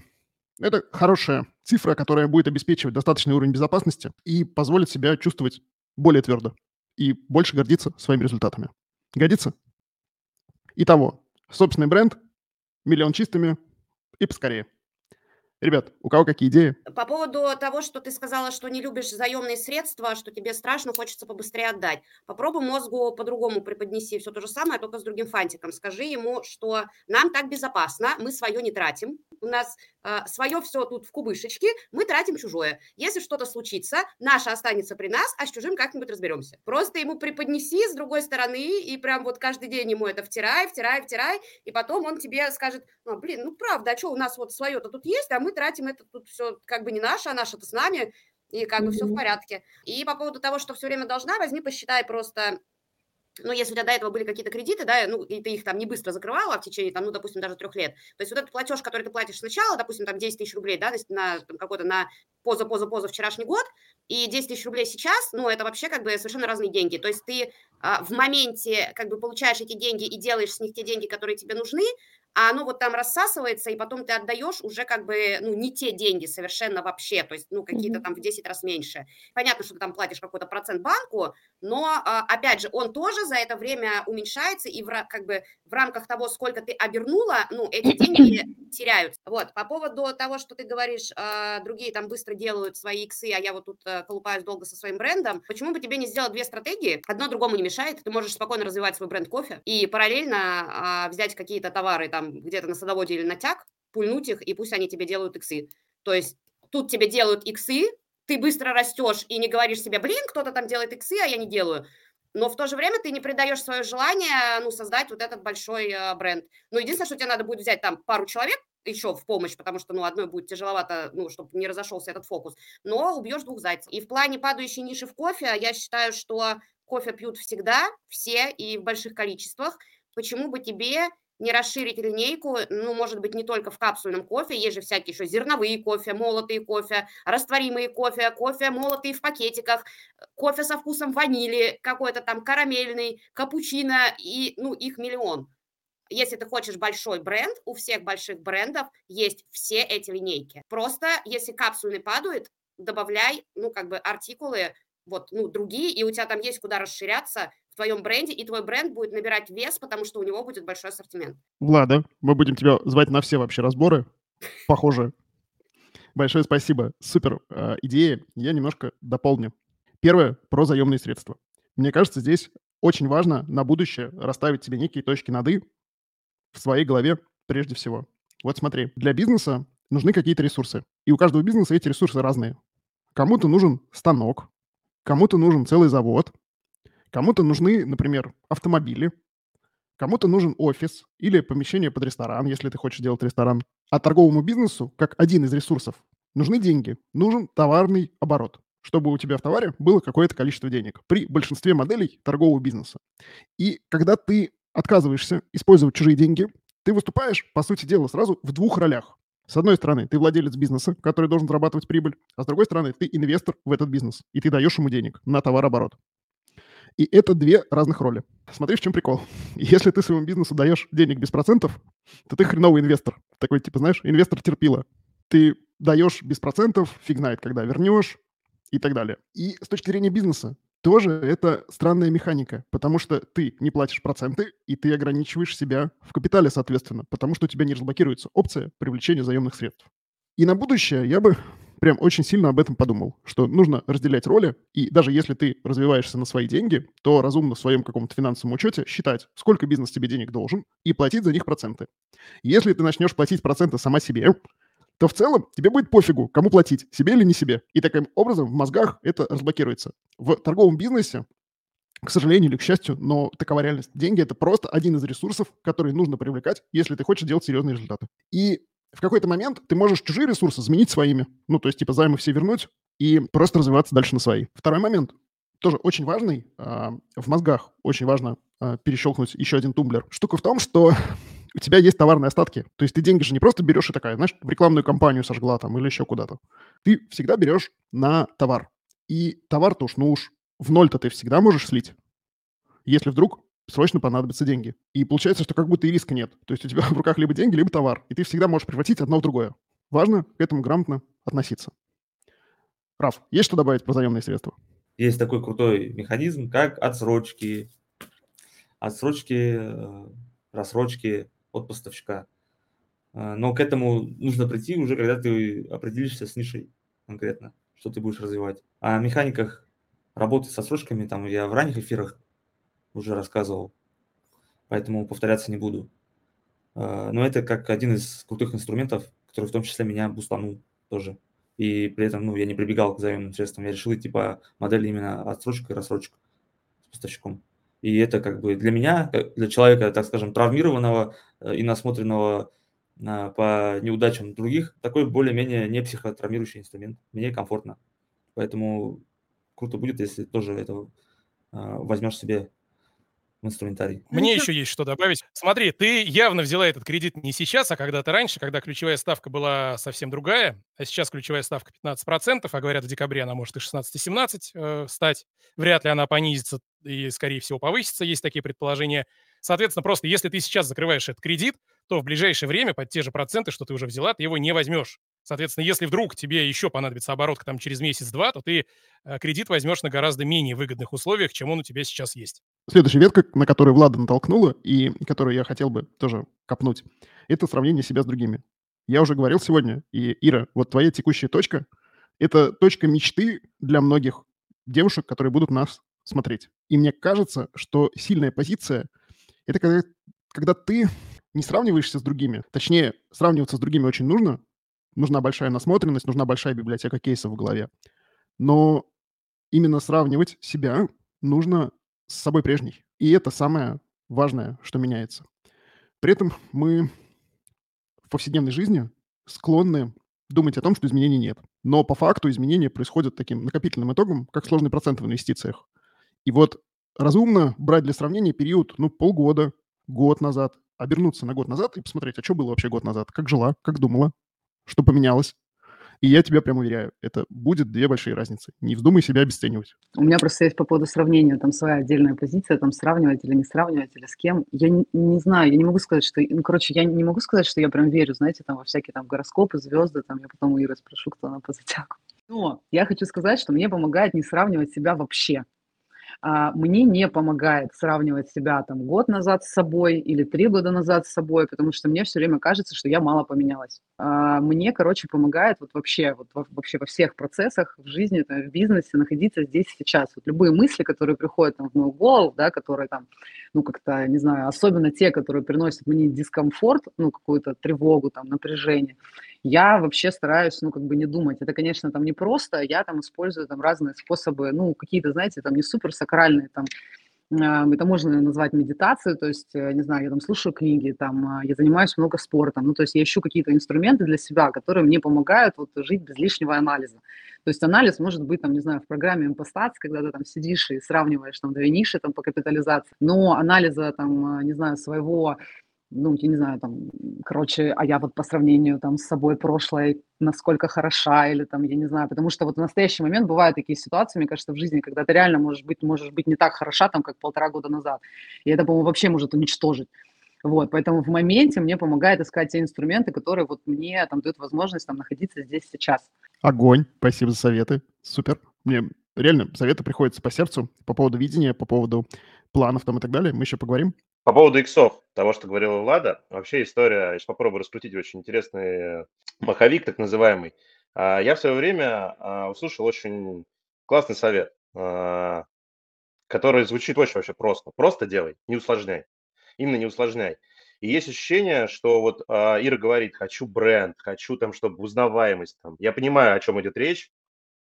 это хорошая цифра, которая будет обеспечивать достаточный уровень безопасности и позволит себя чувствовать более твердо и больше гордиться своими результатами. Годится? Итого, собственный бренд, миллион чистыми и поскорее. Ребят, у кого какие идеи? По поводу того, что ты сказала, что не любишь заемные средства, что тебе страшно, хочется побыстрее отдать. Попробуй мозгу по-другому преподнеси все то же самое, только с другим фантиком. Скажи ему, что нам так безопасно, мы свое не тратим, у нас э, свое все тут в кубышечке, мы тратим чужое. Если что-то случится, наше останется при нас, а с чужим как-нибудь разберемся. Просто ему преподнеси с другой стороны и прям вот каждый день ему это втирай, втирай, втирай, и потом он тебе скажет, ну, блин, ну правда, а что у нас вот свое-то тут есть, а мы тратим это тут все как бы не наше, а наше-то с нами, и как бы все в порядке. И по поводу того, что все время должна, возьми, посчитай просто ну, если у тебя до этого были какие-то кредиты, да, ну, и ты их там не быстро закрывала в течение, там, ну, допустим, даже трех лет, то есть вот этот платеж, который ты платишь сначала, допустим, там 10 тысяч рублей, да, на какой-то, на поза-поза-поза вчерашний год, и 10 тысяч рублей сейчас, ну, это вообще как бы совершенно разные деньги. То есть ты а, в моменте как бы получаешь эти деньги и делаешь с них те деньги, которые тебе нужны, а оно вот там рассасывается, и потом ты отдаешь уже как бы, ну, не те деньги совершенно вообще, то есть, ну, какие-то там в 10 раз меньше. Понятно, что ты там платишь какой-то процент банку, но, а, опять же, он тоже за это время уменьшается, и в, как бы в рамках того, сколько ты обернула, ну, эти деньги теряются. Вот, по поводу того, что ты говоришь, а, другие там быстро делают свои иксы, а я вот тут э, колупаюсь долго со своим брендом, почему бы тебе не сделать две стратегии? Одно другому не мешает, ты можешь спокойно развивать свой бренд кофе и параллельно взять какие-то товары там там где-то на садоводе или на тяг, пульнуть их, и пусть они тебе делают иксы. То есть тут тебе делают иксы, ты быстро растешь и не говоришь себе, блин, кто-то там делает иксы, а я не делаю. Но в то же время ты не предаешь свое желание, ну, создать вот этот большой э, бренд. Но единственное, что тебе надо будет взять там пару человек еще в помощь, потому что, ну, одной будет тяжеловато, ну, чтобы не разошелся этот фокус, но убьешь двух зайцев. И в плане падающей ниши в кофе, я считаю, что кофе пьют всегда, все и в больших количествах. Почему бы тебе не расширить линейку, ну, может быть, не только в капсульном кофе, есть же всякие еще зерновые кофе, молотые кофе, растворимые кофе, кофе молотые в пакетиках, кофе со вкусом ванили, какой-то там карамельный, капучино, и, ну, их миллион. Если ты хочешь большой бренд, у всех больших брендов есть все эти линейки. Просто если капсульный падает, добавляй, ну, как бы артикулы, вот, ну, другие, и у тебя там есть куда расширяться, в твоем бренде, и твой бренд будет набирать вес, потому что у него будет большой ассортимент. Влада, мы будем тебя звать на все вообще разборы. Похоже. Большое спасибо. Супер э, идея. Я немножко дополню. Первое про заемные средства. Мне кажется, здесь очень важно на будущее расставить себе некие точки над «и» в своей голове прежде всего. Вот смотри, для бизнеса нужны какие-то ресурсы. И у каждого бизнеса эти ресурсы разные. Кому-то нужен станок, кому-то нужен целый завод, Кому-то нужны, например, автомобили, кому-то нужен офис или помещение под ресторан, если ты хочешь делать ресторан. А торговому бизнесу, как один из ресурсов, нужны деньги, нужен товарный оборот, чтобы у тебя в товаре было какое-то количество денег при большинстве моделей торгового бизнеса. И когда ты отказываешься использовать чужие деньги, ты выступаешь, по сути дела, сразу в двух ролях. С одной стороны, ты владелец бизнеса, который должен зарабатывать прибыль, а с другой стороны, ты инвестор в этот бизнес, и ты даешь ему денег на товарооборот. И это две разных роли. Смотри, в чем прикол. Если ты своему бизнесу даешь денег без процентов, то ты хреновый инвестор. Такой, типа, знаешь, инвестор терпила. Ты даешь без процентов, фиг знает, когда вернешь и так далее. И с точки зрения бизнеса, тоже это странная механика, потому что ты не платишь проценты, и ты ограничиваешь себя в капитале, соответственно, потому что у тебя не разблокируется опция привлечения заемных средств. И на будущее я бы прям очень сильно об этом подумал, что нужно разделять роли, и даже если ты развиваешься на свои деньги, то разумно в своем каком-то финансовом учете считать, сколько бизнес тебе денег должен, и платить за них проценты. Если ты начнешь платить проценты сама себе, то в целом тебе будет пофигу, кому платить, себе или не себе. И таким образом в мозгах это разблокируется. В торговом бизнесе к сожалению или к счастью, но такова реальность. Деньги – это просто один из ресурсов, который нужно привлекать, если ты хочешь делать серьезные результаты. И в какой-то момент ты можешь чужие ресурсы заменить своими. Ну, то есть, типа, займы все вернуть и просто развиваться дальше на свои. Второй момент, тоже очень важный, э, в мозгах очень важно перещелкнуть еще один тумблер. Штука в том, что у тебя есть товарные остатки. То есть ты деньги же не просто берешь и такая, знаешь, в рекламную кампанию сожгла там или еще куда-то. Ты всегда берешь на товар. И товар-то уж, ну уж в ноль-то ты всегда можешь слить. Если вдруг срочно понадобятся деньги. И получается, что как будто и риска нет. То есть у тебя в руках либо деньги, либо товар. И ты всегда можешь превратить одно в другое. Важно к этому грамотно относиться. Раф, есть что добавить про заемные средства? Есть такой крутой механизм, как отсрочки. Отсрочки, э, рассрочки от поставщика. Э, но к этому нужно прийти уже, когда ты определишься с нишей конкретно, что ты будешь развивать. О механиках работы с отсрочками там я в ранних эфирах уже рассказывал, поэтому повторяться не буду. А, но это как один из крутых инструментов, который в том числе меня бустанул тоже. И при этом ну, я не прибегал к заемным средствам. Я решил идти по модели именно отсрочка и рассрочка с поставщиком. И это как бы для меня, для человека, так скажем, травмированного э, и насмотренного а, по неудачам других, такой более-менее не психотравмирующий инструмент. Мне комфортно. Поэтому круто будет, если тоже это а, возьмешь себе в инструментарий. Мне еще есть что добавить. Смотри, ты явно взяла этот кредит не сейчас, а когда-то раньше, когда ключевая ставка была совсем другая, а сейчас ключевая ставка 15%, а говорят, в декабре она может и 16-17 э, стать. Вряд ли она понизится и, скорее всего, повысится, есть такие предположения. Соответственно, просто если ты сейчас закрываешь этот кредит, то в ближайшее время под те же проценты, что ты уже взяла, ты его не возьмешь. Соответственно, если вдруг тебе еще понадобится оборотка там через месяц-два, то ты э, кредит возьмешь на гораздо менее выгодных условиях, чем он у тебя сейчас есть. Следующая ветка, на которую Влада натолкнула и которую я хотел бы тоже копнуть, это сравнение себя с другими. Я уже говорил сегодня, и, Ира, вот твоя текущая точка – это точка мечты для многих девушек, которые будут нас смотреть. И мне кажется, что сильная позиция – это когда, когда ты не сравниваешься с другими. Точнее, сравниваться с другими очень нужно, нужна большая насмотренность, нужна большая библиотека кейсов в голове. Но именно сравнивать себя нужно с собой прежней. И это самое важное, что меняется. При этом мы в повседневной жизни склонны думать о том, что изменений нет. Но по факту изменения происходят таким накопительным итогом, как сложный процент в инвестициях. И вот разумно брать для сравнения период, ну, полгода, год назад, обернуться на год назад и посмотреть, а что было вообще год назад, как жила, как думала, что поменялось. И я тебя прям уверяю, это будет две большие разницы. Не вздумай себя обесценивать. У меня просто есть по поводу сравнения, там своя отдельная позиция, там сравнивать или не сравнивать, или с кем. Я не, не знаю, я не могу сказать, что... Ну, короче, я не могу сказать, что я прям верю, знаете, там во всякие там гороскопы, звезды, там я потом у Иры спрошу, кто она по зодиаку. Но я хочу сказать, что мне помогает не сравнивать себя вообще. А, мне не помогает сравнивать себя там год назад с собой или три года назад с собой, потому что мне все время кажется, что я мало поменялась. А, мне, короче, помогает вот вообще, вот вообще во всех процессах в жизни, там, в бизнесе находиться здесь сейчас. Вот любые мысли, которые приходят там, в мою голову, да, которые там, ну, как-то, не знаю, особенно те, которые приносят мне дискомфорт, ну, какую-то тревогу, там, напряжение, я вообще стараюсь, ну, как бы не думать. Это, конечно, там не просто, я там использую там разные способы, ну, какие-то, знаете, там не супер сакральные, там, это можно назвать медитацией, то есть, э, не знаю, я там слушаю книги, там, а, я занимаюсь много спортом, ну, то есть я ищу какие-то инструменты для себя, которые мне помогают вот жить без лишнего анализа. То есть анализ может быть, там, не знаю, в программе импостации, когда ты там сидишь и сравниваешь там две ниши там по капитализации, но анализа там, а, не знаю, своего ну, я не знаю, там, короче, а я вот по сравнению там с собой прошлой, насколько хороша, или там, я не знаю, потому что вот в настоящий момент бывают такие ситуации, мне кажется, в жизни, когда ты реально можешь быть, можешь быть не так хороша, там, как полтора года назад, и это, по-моему, вообще может уничтожить. Вот, поэтому в моменте мне помогает искать те инструменты, которые вот мне там дают возможность там находиться здесь сейчас. Огонь, спасибо за советы, супер. Мне реально советы приходятся по сердцу по поводу видения, по поводу планов там и так далее. Мы еще поговорим. По поводу иксов, того, что говорила Влада, вообще история, я сейчас попробую раскрутить очень интересный маховик, так называемый. А, я в свое время а, услышал очень классный совет, а, который звучит очень вообще просто. Просто делай, не усложняй. Именно не усложняй. И есть ощущение, что вот Ира говорит, хочу бренд, хочу там, чтобы узнаваемость. Там. Я понимаю, о чем идет речь,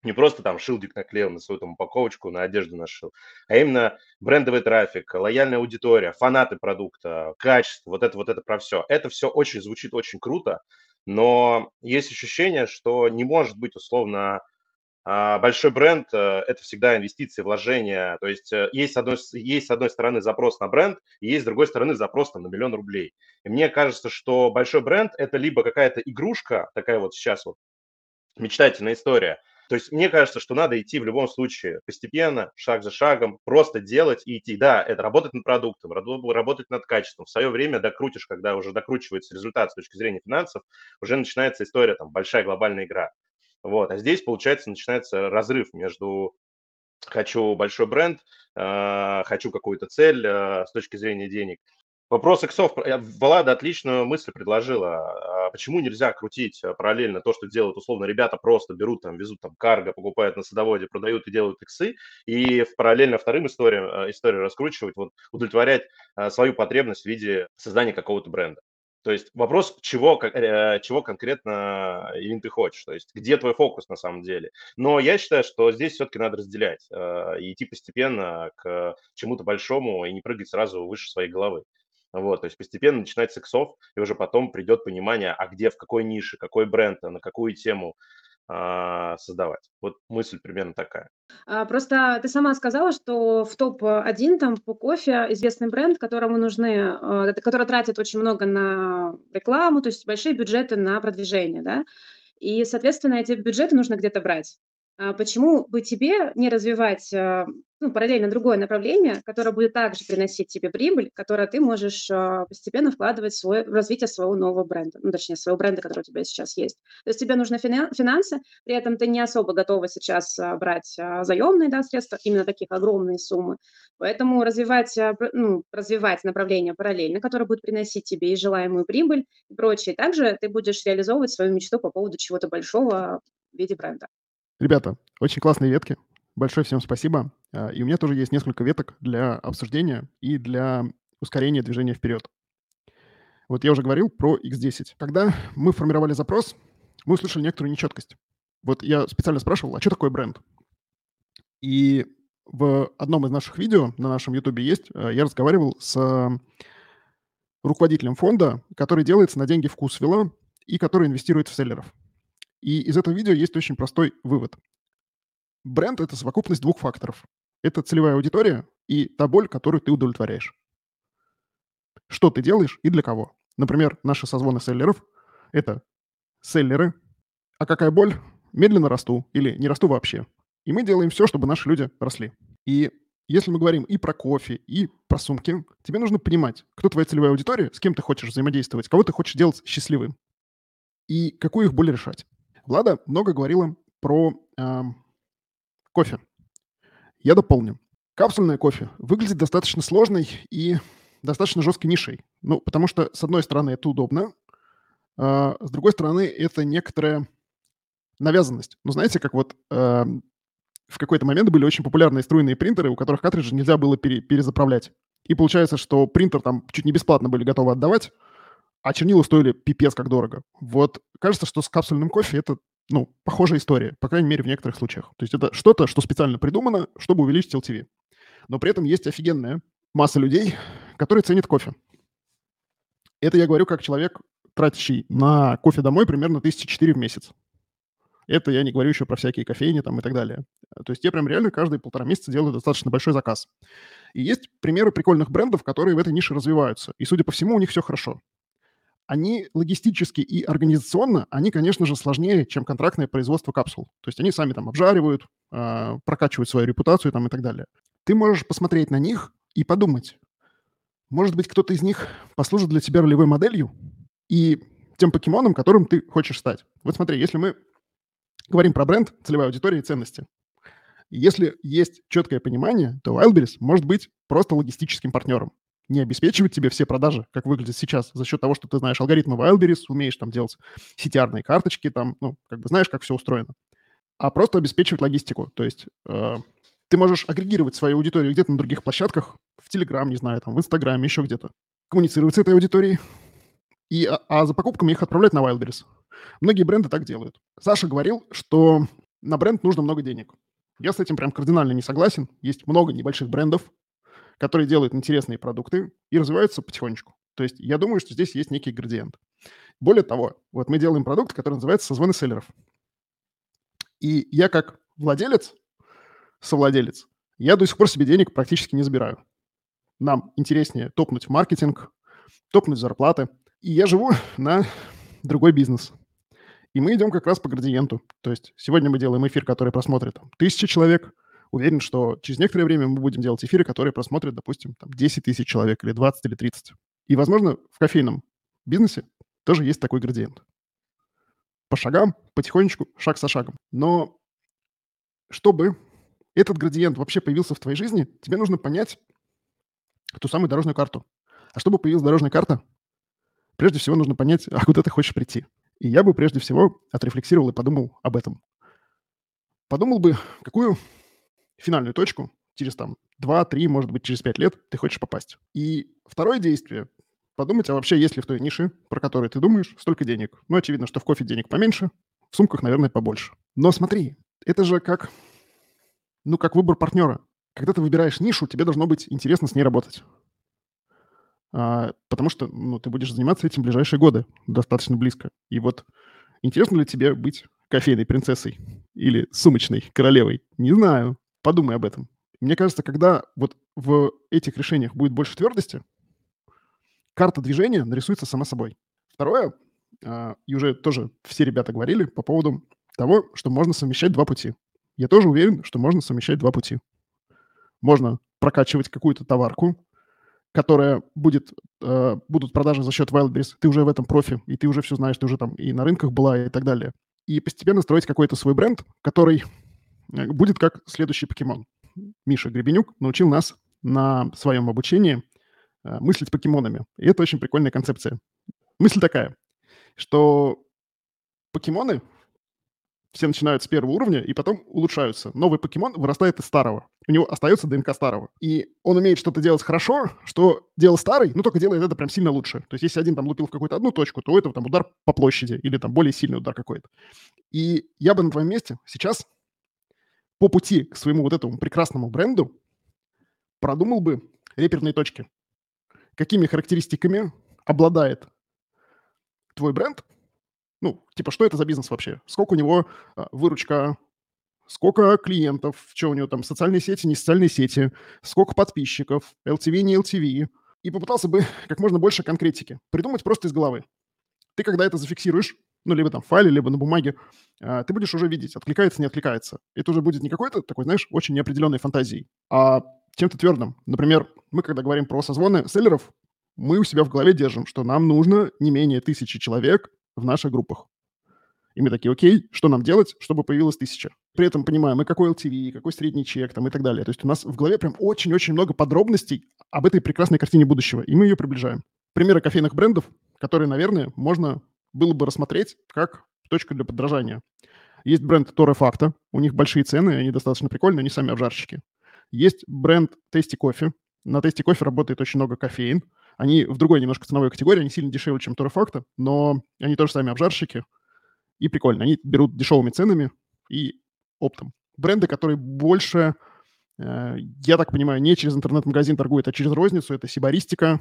не просто там шилдик наклеил на свою там упаковочку, на одежду нашил, а именно брендовый трафик, лояльная аудитория, фанаты продукта, качество, вот это вот это про все. Это все очень звучит очень круто, но есть ощущение, что не может быть условно а, большой бренд э, – это всегда инвестиции, вложения. То есть э, есть с, одной, есть с одной стороны запрос на бренд, есть с другой стороны запрос на миллион рублей. И мне кажется, что большой бренд – это либо какая-то игрушка, такая вот сейчас вот мечтательная история – то есть мне кажется, что надо идти в любом случае постепенно, шаг за шагом, просто делать и идти. Да, это работать над продуктом, работать над качеством. В свое время докрутишь, когда уже докручивается результат с точки зрения финансов, уже начинается история, там, большая глобальная игра. Вот. А здесь, получается, начинается разрыв между хочу большой бренд, э, хочу какую-то цель э, с точки зрения денег – Вопрос иксов. Влада отличную мысль предложила. А почему нельзя крутить э, параллельно то, что делают условно ребята просто берут там, везут там карго, покупают на садоводе, продают и делают иксы, и параллельно вторым историям, э, историю раскручивать, вот, удовлетворять э, свою потребность в виде создания какого-то бренда. То есть вопрос, чего, чего конкретно именно ты хочешь, то есть где твой фокус на самом деле. Но я считаю, что здесь все-таки надо разделять и идти постепенно к чему-то большому и не прыгать сразу выше своей головы. Вот, то есть постепенно начинать с иксов, и уже потом придет понимание, а где, в какой нише, какой бренд, на какую тему а, создавать. Вот мысль примерно такая. А, просто ты сама сказала, что в топ-1 там по кофе известный бренд, которому нужны, э, который тратит очень много на рекламу, то есть большие бюджеты на продвижение, да. И, соответственно, эти бюджеты нужно где-то брать. А почему бы тебе не развивать а, ну, параллельно другое направление, которое будет также приносить тебе прибыль, которое ты можешь а, постепенно вкладывать в, свой, в развитие своего нового бренда, ну, точнее, своего бренда, который у тебя сейчас есть. То есть тебе нужны финансы, при этом ты не особо готова сейчас брать заемные да, средства, именно таких огромные суммы. Поэтому развивать, ну, развивать направление параллельно, которое будет приносить тебе и желаемую прибыль и прочее. Также ты будешь реализовывать свою мечту по поводу чего-то большого в виде бренда. Ребята, очень классные ветки. Большое всем спасибо. А, и у меня тоже есть несколько веток для обсуждения и для ускорения движения вперед. Вот я уже говорил про X10. Когда мы формировали запрос, мы услышали некоторую нечеткость. Вот я специально спрашивал, а что такое бренд? И в одном из наших видео на нашем YouTube есть, а, я разговаривал с руководителем фонда, который делается на деньги вкусвилла и который инвестирует в селлеров. И из этого видео есть очень простой вывод. Бренд – это совокупность двух факторов. Это целевая аудитория и та боль, которую ты удовлетворяешь. Что ты делаешь и для кого. Например, наши созвоны селлеров – это селлеры. А какая боль? Медленно расту или не расту вообще. И мы делаем все, чтобы наши люди росли. И если мы говорим и про кофе, и про сумки, тебе нужно понимать, кто твоя целевая аудитория, с кем ты хочешь взаимодействовать, кого ты хочешь делать счастливым, и какую их боль решать. Влада много говорила про э, кофе. Я дополню. Капсульное кофе выглядит достаточно сложной и достаточно жесткой нишей. Ну, потому что, с одной стороны, это удобно, а с другой стороны, это некоторая навязанность. Ну, знаете, как вот э, в какой-то момент были очень популярные струйные принтеры, у которых картриджи нельзя было пере, перезаправлять. И получается, что принтер там чуть не бесплатно были готовы отдавать, а чернила стоили пипец как дорого. Вот кажется, что с капсульным кофе это, ну, похожая история, по крайней мере, в некоторых случаях. То есть это что-то, что специально придумано, чтобы увеличить LTV. Но при этом есть офигенная масса людей, которые ценят кофе. Это я говорю как человек, тратящий на кофе домой примерно 1004 в месяц. Это я не говорю еще про всякие кофейни там и так далее. То есть я прям реально каждые полтора месяца делаю достаточно большой заказ. И есть примеры прикольных брендов, которые в этой нише развиваются. И, судя по всему, у них все хорошо они логистически и организационно, они, конечно же, сложнее, чем контрактное производство капсул. То есть они сами там обжаривают, э, прокачивают свою репутацию там и так далее. Ты можешь посмотреть на них и подумать, может быть, кто-то из них послужит для тебя ролевой моделью и тем покемоном, которым ты хочешь стать. Вот смотри, если мы говорим про бренд, целевая аудитория и ценности, если есть четкое понимание, то Wildberries может быть просто логистическим партнером не обеспечивать тебе все продажи, как выглядит сейчас, за счет того, что ты знаешь алгоритмы Wildberries, умеешь там делать CTR карточки, там, ну, как бы знаешь, как все устроено, а просто обеспечивать логистику. То есть э, ты можешь агрегировать свою аудиторию где-то на других площадках, в Telegram, не знаю, там, в Инстаграме, еще где-то, коммуницировать с этой аудиторией, и, а, а за покупками их отправлять на Wildberries. Многие бренды так делают. Саша говорил, что на бренд нужно много денег. Я с этим прям кардинально не согласен. Есть много небольших брендов, которые делают интересные продукты и развиваются потихонечку. То есть я думаю, что здесь есть некий градиент. Более того, вот мы делаем продукт, который называется созвоны селлеров. И я как владелец, совладелец, я до сих пор себе денег практически не забираю. Нам интереснее топнуть в маркетинг, топнуть зарплаты. И я живу на другой бизнес. И мы идем как раз по градиенту. То есть сегодня мы делаем эфир, который просмотрит тысячи человек, уверен, что через некоторое время мы будем делать эфиры, которые просмотрят, допустим, там, 10 тысяч человек или 20 или 30. И, возможно, в кофейном бизнесе тоже есть такой градиент. По шагам, потихонечку, шаг за шагом. Но чтобы этот градиент вообще появился в твоей жизни, тебе нужно понять ту самую дорожную карту. А чтобы появилась дорожная карта, прежде всего нужно понять, а куда ты хочешь прийти. И я бы прежде всего отрефлексировал и подумал об этом. Подумал бы, какую финальную точку через там 2-3, может быть, через 5 лет ты хочешь попасть. И второе действие – подумать, а вообще есть ли в той нише, про которую ты думаешь, столько денег. Ну, очевидно, что в кофе денег поменьше, в сумках, наверное, побольше. Но смотри, это же как, ну, как выбор партнера. Когда ты выбираешь нишу, тебе должно быть интересно с ней работать. А, потому что ну, ты будешь заниматься этим в ближайшие годы, достаточно близко. И вот интересно ли тебе быть кофейной принцессой или сумочной королевой? Не знаю. Подумай об этом. Мне кажется, когда вот в этих решениях будет больше твердости, карта движения нарисуется сама собой. Второе, а, и уже тоже все ребята говорили по поводу того, что можно совмещать два пути. Я тоже уверен, что можно совмещать два пути. Можно прокачивать какую-то товарку, которая будет, э, будут продажи за счет Wildberries, ты уже в этом профи, и ты уже все знаешь, ты уже там и на рынках была, и так далее. И постепенно строить какой-то свой бренд, который будет как следующий покемон. Миша Гребенюк научил нас на своем обучении э, мыслить покемонами. И это очень прикольная концепция. Мысль такая, что покемоны все начинают с первого уровня и потом улучшаются. Новый покемон вырастает из старого. У него остается ДНК старого. И он умеет что-то делать хорошо, что делал старый, ну только делает это прям сильно лучше. То есть если один там лупил в какую-то одну точку, то у этого там удар по площади или там более сильный удар какой-то. И я бы на твоем месте сейчас по пути к своему вот этому прекрасному бренду продумал бы реперные точки. Какими характеристиками обладает твой бренд – ну, типа, что это за бизнес вообще? Сколько у него а, выручка, сколько клиентов, что у него там, социальные сети, не социальные сети, сколько подписчиков, LTV, не LTV. И попытался бы как можно больше конкретики. Придумать просто из головы. Ты когда это зафиксируешь, ну, либо там в файле, либо на бумаге, а, ты будешь уже видеть, откликается, не откликается. Это уже будет не какой-то такой, знаешь, очень неопределенной фантазией, а чем-то твердым. Например, мы, когда говорим про созвоны селлеров, мы у себя в голове держим, что нам нужно не менее тысячи человек в наших группах. И мы такие, окей, что нам делать, чтобы появилось тысяча? При этом понимаем, и какой LTV, какой средний чек там и так далее. То есть у нас в голове прям очень-очень много подробностей об этой прекрасной картине будущего, и мы ее приближаем. Примеры кофейных брендов, которые, наверное, можно было бы рассмотреть как точку для подражания. Есть бренд Torre Facto, у них большие цены, они достаточно прикольные, они сами обжарщики. Есть бренд Tasty Coffee, на Tasty Coffee работает очень много кофеин, они в другой немножко ценовой категории, они сильно дешевле, чем Торрефакто, но они тоже сами обжарщики, и прикольно. Они берут дешевыми ценами и оптом. Бренды, которые больше, э, я так понимаю, не через интернет-магазин торгуют, а через розницу, это Сибаристика,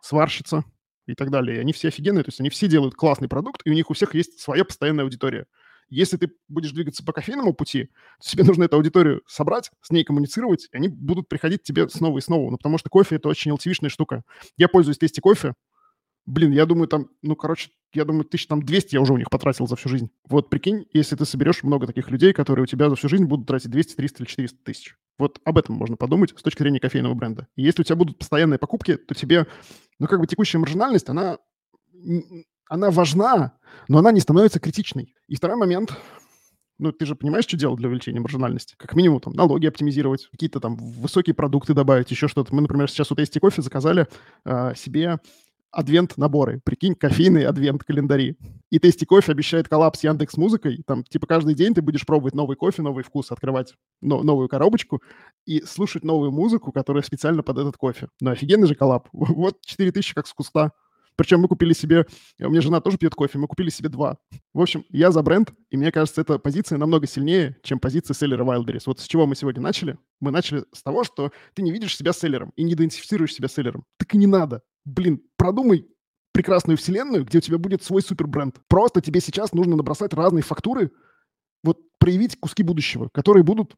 Сварщица и так далее. И они все офигенные, то есть они все делают классный продукт, и у них у всех есть своя постоянная аудитория. Если ты будешь двигаться по кофейному пути, то тебе нужно эту аудиторию собрать, с ней коммуницировать, и они будут приходить тебе снова и снова. Ну, потому что кофе – это очень LTV-шная штука. Я пользуюсь тести кофе. Блин, я думаю, там, ну, короче, я думаю, тысяч там 200 я уже у них потратил за всю жизнь. Вот прикинь, если ты соберешь много таких людей, которые у тебя за всю жизнь будут тратить 200, 300 или 400 тысяч. Вот об этом можно подумать с точки зрения кофейного бренда. И если у тебя будут постоянные покупки, то тебе, ну, как бы текущая маржинальность, она она важна, но она не становится критичной. И второй момент, ну, ты же понимаешь, что делать для увеличения маржинальности? Как минимум, там, налоги оптимизировать, какие-то там высокие продукты добавить, еще что-то. Мы, например, сейчас у Tasty Кофе заказали э, себе адвент-наборы. Прикинь, кофейные адвент-календари. И Tasty Кофе обещает коллапс Яндекс Музыкой. Там, типа, каждый день ты будешь пробовать новый кофе, новый вкус, открывать но, новую коробочку и слушать новую музыку, которая специально под этот кофе. Ну, офигенный же коллап. Вот 4000 как с куста. Причем мы купили себе, у меня жена тоже пьет кофе, мы купили себе два. В общем, я за бренд, и мне кажется, эта позиция намного сильнее, чем позиция селлера Wildberries. Вот с чего мы сегодня начали? Мы начали с того, что ты не видишь себя селлером и не идентифицируешь себя селлером. Так и не надо. Блин, продумай прекрасную вселенную, где у тебя будет свой супербренд. Просто тебе сейчас нужно набросать разные фактуры, вот проявить куски будущего, которые будут,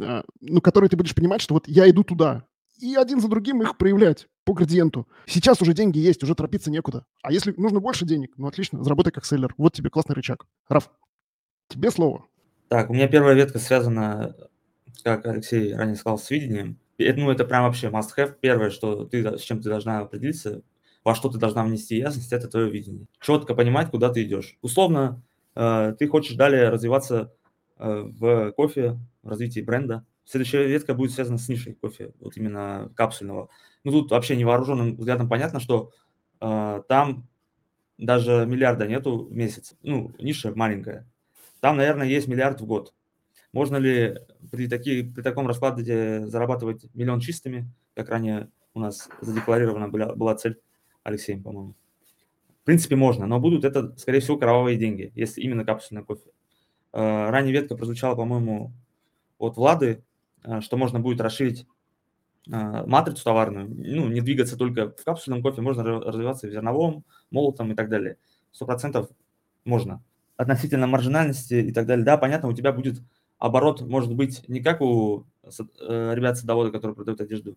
э, ну, которые ты будешь понимать, что вот я иду туда, и один за другим их проявлять по градиенту. Сейчас уже деньги есть, уже торопиться некуда. А если нужно больше денег, ну отлично, заработай как селлер. Вот тебе классный рычаг. Раф, тебе слово. Так, у меня первая ветка связана, как Алексей ранее сказал, с видением. Это, ну, это прям вообще must-have. Первое, что ты, с чем ты должна определиться, во что ты должна внести ясность, это твое видение. Четко понимать, куда ты идешь. Условно, э, ты хочешь далее развиваться э, в кофе, в развитии бренда, Следующая ветка будет связана с нишей кофе, вот именно капсульного. Ну, тут вообще невооруженным взглядом понятно, что э, там даже миллиарда нету в месяц. Ну, ниша маленькая. Там, наверное, есть миллиард в год. Можно ли при, такие, при таком раскладе зарабатывать миллион чистыми, как ранее у нас задекларирована была, была цель Алексеем, по-моему? В принципе, можно, но будут это, скорее всего, кровавые деньги, если именно капсульный кофе. Э, ранее ветка прозвучала, по-моему, от Влады, Э, что можно будет расширить э, матрицу товарную, ну, не двигаться только в капсульном кофе, можно развиваться в зерновом, молотом и так далее. Сто процентов можно. относительно маржинальности и так далее. Да, понятно, у тебя будет оборот, может быть, не как у э, ребят садовода, которые продают одежду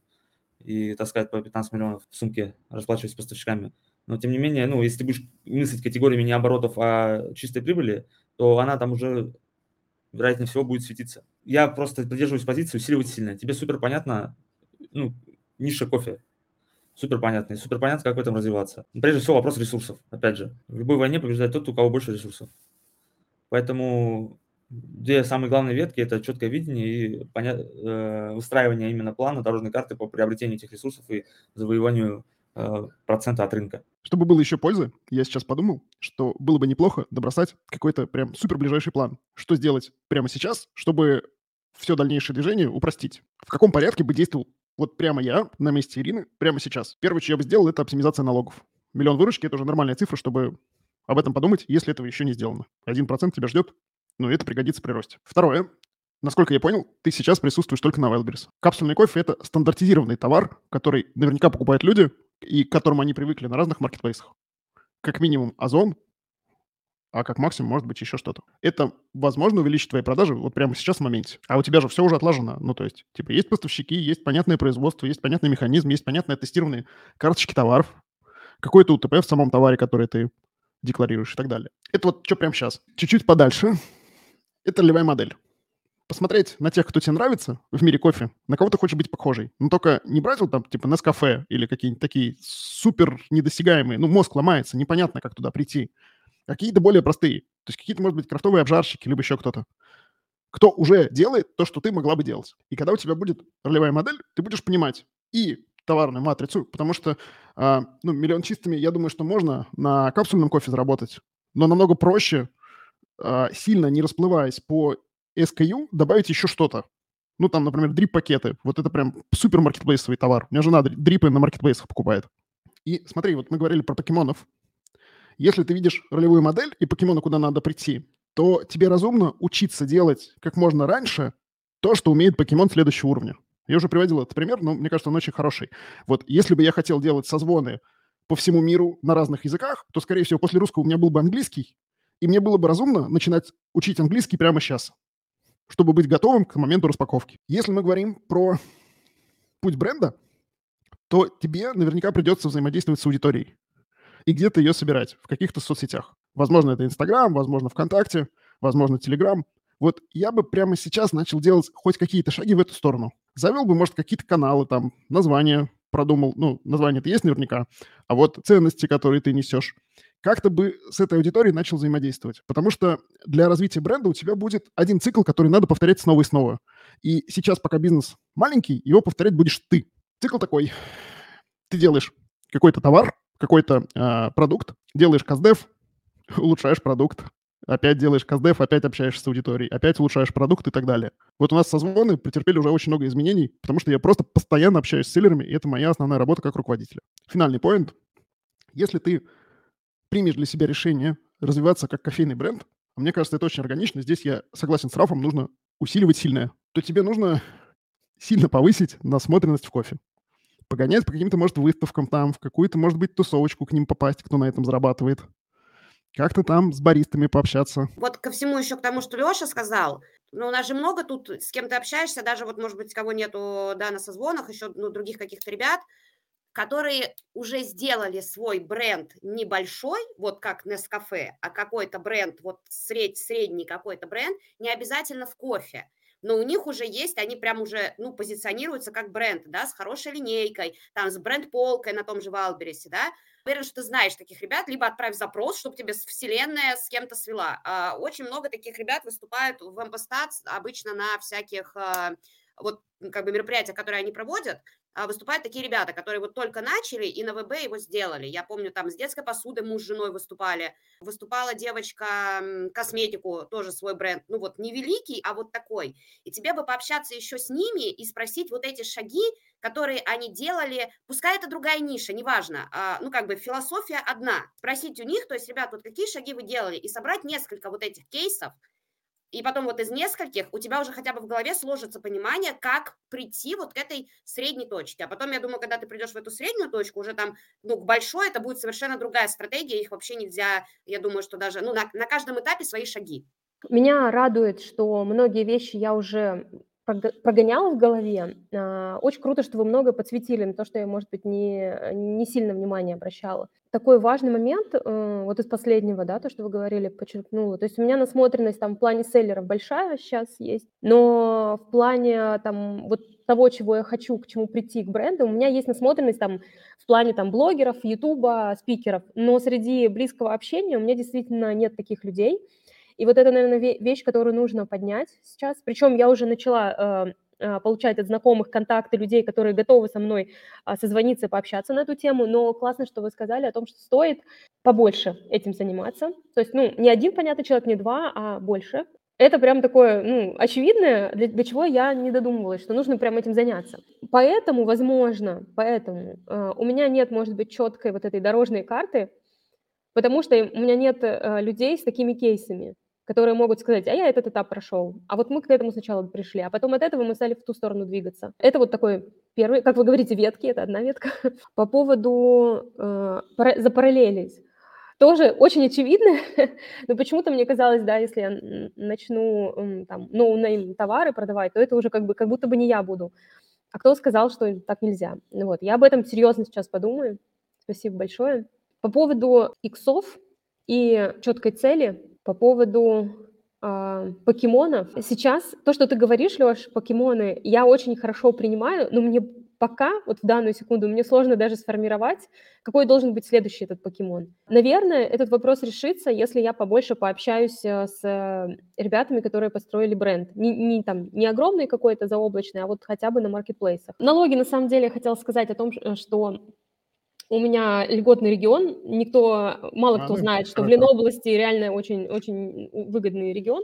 и таскают по 15 миллионов в сумке, расплачиваясь с поставщиками. Но, тем не менее, ну, если ты будешь мыслить категориями не оборотов, а чистой прибыли, то она там уже, вероятнее всего, будет светиться. Я просто придерживаюсь позиции усиливать сильно. Тебе супер понятно, ну, ниша кофе, супер понятно. И супер понятно, как в этом развиваться. Прежде всего, вопрос ресурсов. Опять же, в любой войне побеждает тот, у кого больше ресурсов. Поэтому две самые главные ветки – это четкое видение и поня... э, выстраивание именно плана дорожной карты по приобретению этих ресурсов и завоеванию э, процента от рынка. Чтобы было еще пользы, я сейчас подумал, что было бы неплохо добросать какой-то прям супер ближайший план. Что сделать прямо сейчас, чтобы все дальнейшее движение упростить? В каком порядке бы действовал вот прямо я на месте Ирины, прямо сейчас. Первое, что я бы сделал, это оптимизация налогов. Миллион выручки – это уже нормальная цифра, чтобы об этом подумать, если этого еще не сделано. Один процент тебя ждет, но это пригодится при росте. Второе. Насколько я понял, ты сейчас присутствуешь только на Wildberries. Капсульный кофе – это стандартизированный товар, который наверняка покупают люди и к которому они привыкли на разных маркетплейсах. Как минимум Озон, а как максимум может быть еще что-то. Это, возможно, увеличит твои продажи вот прямо сейчас в моменте. А у тебя же все уже отлажено. Ну, то есть, типа, есть поставщики, есть понятное производство, есть понятный механизм, есть понятные тестированные карточки товаров, какой-то УТП в самом товаре, который ты декларируешь и так далее. Это вот что прямо сейчас. Чуть-чуть подальше. Это ролевая модель. Посмотреть на тех, кто тебе нравится в мире кофе, на кого ты хочешь быть похожий. Но только не брать вот там, типа, Нескафе или какие-нибудь такие супер недосягаемые. Ну, мозг ломается, непонятно, как туда прийти какие-то более простые. То есть какие-то, может быть, крафтовые обжарщики, либо еще кто-то. Кто уже делает то, что ты могла бы делать. И когда у тебя будет ролевая модель, ты будешь понимать и товарную матрицу, потому что э, ну, миллион чистыми, я думаю, что можно на капсульном кофе заработать, но намного проще, сильно не расплываясь по SKU, добавить еще что-то. Ну, там, например, дрип-пакеты. Вот это прям супер маркетплейсовый товар. У меня жена дрипы на маркетплейсах покупает. И смотри, вот мы говорили про покемонов. Если ты видишь ролевую модель и покемона, куда надо прийти, то тебе разумно учиться делать как можно раньше то, что умеет покемон следующего уровня. Я уже приводил этот пример, но мне кажется, он очень хороший. Вот если бы я хотел делать созвоны по всему миру на разных языках, то, скорее всего, после русского у меня был бы английский, и мне было бы разумно начинать учить английский прямо сейчас, чтобы быть готовым к моменту распаковки. Если мы говорим про путь бренда, то тебе наверняка придется взаимодействовать с аудиторией и где-то ее собирать в каких-то соцсетях. Возможно, это Инстаграм, возможно, ВКонтакте, возможно, Телеграм. Вот я бы прямо сейчас начал делать хоть какие-то шаги в эту сторону. Завел бы, может, какие-то каналы, там, названия продумал. Ну, название-то есть наверняка. А вот ценности, которые ты несешь. Как-то бы с этой аудиторией начал взаимодействовать. Потому что для развития бренда у тебя будет один цикл, который надо повторять снова и снова. И сейчас, пока бизнес маленький, его повторять будешь ты. Цикл такой. Ты делаешь какой-то товар, какой-то э, продукт, делаешь каздев, улучшаешь продукт, опять делаешь каздев, опять общаешься с аудиторией, опять улучшаешь продукт и так далее. Вот у нас созвоны претерпели уже очень много изменений, потому что я просто постоянно общаюсь с селлерами, и это моя основная работа как руководителя. Финальный поинт. Если ты примешь для себя решение развиваться как кофейный бренд, а мне кажется, это очень органично, здесь я согласен с Рафом, нужно усиливать сильное, то тебе нужно сильно повысить насмотренность в кофе. Погонять по каким-то, может, выставкам там, в какую-то, может быть, тусовочку к ним попасть, кто на этом зарабатывает. Как-то там с баристами пообщаться. Вот ко всему еще к тому, что Леша сказал, ну, у нас же много тут, с кем ты общаешься, даже вот, может быть, кого нету, да, на созвонах, еще, ну, других каких-то ребят, которые уже сделали свой бренд небольшой, вот как Nescafe, а какой-то бренд, вот сред, средний какой-то бренд, не обязательно в кофе. Но у них уже есть, они прям уже, ну, позиционируются как бренд, да, с хорошей линейкой, там, с бренд-полкой на том же Валбересе, да, уверен, что ты знаешь таких ребят, либо отправь запрос, чтобы тебе вселенная с кем-то свела. А, очень много таких ребят выступают в Эмпостат, обычно на всяких а, вот как бы мероприятия, которые они проводят, выступают такие ребята, которые вот только начали и на ВБ его сделали. Я помню, там с детской посуды муж с женой выступали. Выступала девочка косметику, тоже свой бренд. Ну вот не великий, а вот такой. И тебе бы пообщаться еще с ними и спросить вот эти шаги, которые они делали, пускай это другая ниша, неважно, а, ну, как бы философия одна. Спросить у них, то есть, ребят, вот какие шаги вы делали, и собрать несколько вот этих кейсов, и потом вот из нескольких у тебя уже хотя бы в голове сложится понимание, как прийти вот к этой средней точке. А потом, я думаю, когда ты придешь в эту среднюю точку, уже там, ну, к большой, это будет совершенно другая стратегия, их вообще нельзя, я думаю, что даже, ну, на, на каждом этапе свои шаги. Меня радует, что многие вещи я уже прогоняла в голове. А, очень круто, что вы много подсветили на то, что я, может быть, не, не сильно внимание обращала. Такой важный момент, э, вот из последнего, да, то, что вы говорили, подчеркнула. То есть у меня насмотренность там в плане селлеров большая сейчас есть, но в плане там вот того, чего я хочу, к чему прийти, к бренду, у меня есть насмотренность там в плане там блогеров, ютуба, спикеров, но среди близкого общения у меня действительно нет таких людей, и вот это, наверное, вещь, которую нужно поднять сейчас. Причем я уже начала э, э, получать от знакомых контакты людей, которые готовы со мной а, созвониться, пообщаться на эту тему, но классно, что вы сказали о том, что стоит побольше этим заниматься. То есть, ну, не один понятный человек, не два, а больше. Это прям такое, ну, очевидное, для, для чего я не додумывалась, что нужно прям этим заняться. Поэтому, возможно, поэтому э, у меня нет, может быть, четкой вот этой дорожной карты, потому что у меня нет э, людей с такими кейсами которые могут сказать, а я этот этап прошел, а вот мы к этому сначала пришли, а потом от этого мы стали в ту сторону двигаться. Это вот такой первый, как вы говорите, ветки, это одна ветка. По поводу э, запараллелить. Тоже очень очевидно, но почему-то мне казалось, да, если я начну там no-name товары продавать, то это уже как бы как будто бы не я буду. А кто сказал, что так нельзя? Вот, я об этом серьезно сейчас подумаю. Спасибо большое. По поводу иксов и четкой цели, по поводу э, покемонов. Сейчас то, что ты говоришь, Леш, покемоны, я очень хорошо принимаю, но мне пока, вот в данную секунду, мне сложно даже сформировать, какой должен быть следующий этот покемон. Наверное, этот вопрос решится, если я побольше пообщаюсь э, с э, ребятами, которые построили бренд. Не, не, там, не огромный какой-то заоблачный, а вот хотя бы на маркетплейсах. Налоги, на самом деле, я хотела сказать о том, что у меня льготный регион, никто, мало а, кто ну, знает, что в Ленобласти реально очень, очень выгодный регион,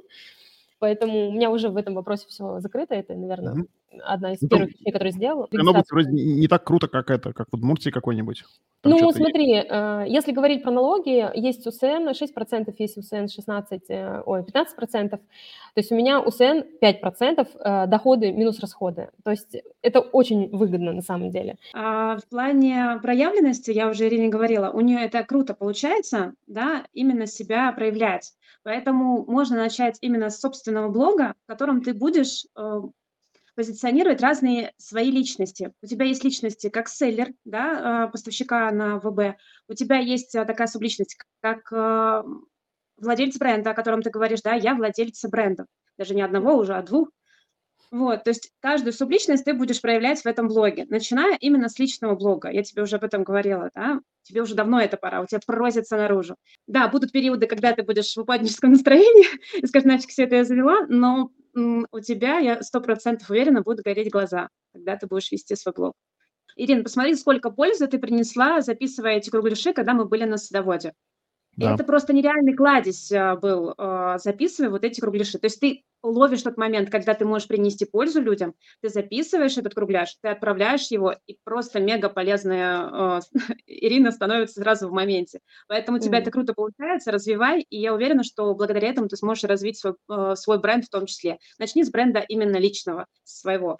поэтому у меня уже в этом вопросе все закрыто, это, наверное, угу одна из ну, первых вещей, которые сделала. Оно будет вроде не так круто, как это, как вот в Муртии какой-нибудь. ну, смотри, есть. Э, если говорить про налоги, есть УСН 6%, есть УСН 16, э, ой, 15%. То есть у меня УСН 5%, э, доходы минус расходы. То есть это очень выгодно на самом деле. А в плане проявленности, я уже Ирине говорила, у нее это круто получается, да, именно себя проявлять. Поэтому можно начать именно с собственного блога, в котором ты будешь позиционировать разные свои личности. У тебя есть личности как селлер, да, а, поставщика на ВБ, у тебя есть а, такая субличность, как владелец бренда, о котором ты говоришь, да, я владелица бренда, даже не одного уже, а двух. Вот, то есть каждую субличность ты будешь проявлять в этом блоге, начиная именно с личного блога. Я тебе уже об этом говорила, да? Тебе уже давно это пора, у тебя просится наружу. Да, будут периоды, когда ты будешь в упадническом настроении и скажешь, нафиг все это я завела, но у тебя, я сто процентов уверена, будут гореть глаза, когда ты будешь вести свой блог. Ирина, посмотри, сколько пользы ты принесла, записывая эти кругляши, когда мы были на садоводе. Да. Это просто нереальный кладезь а, был, а, записывая вот эти кругляши. То есть ты ловишь тот момент, когда ты можешь принести пользу людям, ты записываешь этот кругляш, ты отправляешь его, и просто мега полезная э, Ирина становится сразу в моменте. Поэтому у тебя mm. это круто получается, развивай, и я уверена, что благодаря этому ты сможешь развить свой, э, свой бренд в том числе. Начни с бренда именно личного, своего.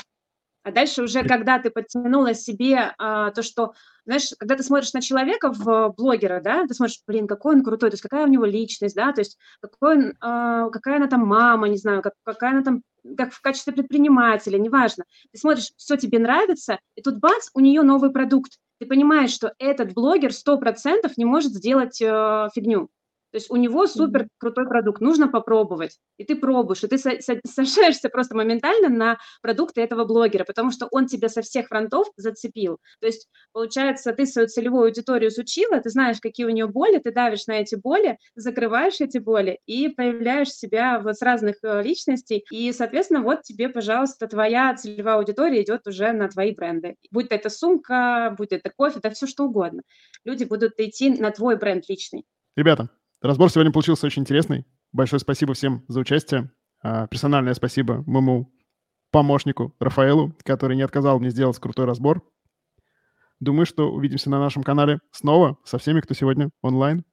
А дальше уже, когда ты подтянула себе а, то, что, знаешь, когда ты смотришь на человека в блогера, да, ты смотришь, блин, какой он крутой, то есть какая у него личность, да, то есть какой он, а, какая она там мама, не знаю, как, какая она там, как в качестве предпринимателя, неважно. Ты смотришь, все тебе нравится, и тут бац, у нее новый продукт. Ты понимаешь, что этот блогер 100% не может сделать э, фигню. То есть у него супер крутой продукт, нужно попробовать. И ты пробуешь, и ты сажаешься просто моментально на продукты этого блогера, потому что он тебя со всех фронтов зацепил. То есть, получается, ты свою целевую аудиторию изучила, ты знаешь, какие у нее боли, ты давишь на эти боли, закрываешь эти боли и появляешь себя вот с разных э, личностей. И, соответственно, вот тебе, пожалуйста, твоя целевая аудитория идет уже на твои бренды. Будь это сумка, будь это кофе, да все что угодно. Люди будут идти на твой бренд личный. Ребята, Разбор сегодня получился очень интересный. Большое спасибо всем за участие. А, персональное спасибо моему помощнику Рафаэлу, который не отказал мне сделать крутой разбор. Думаю, что увидимся на нашем канале снова со всеми, кто сегодня онлайн.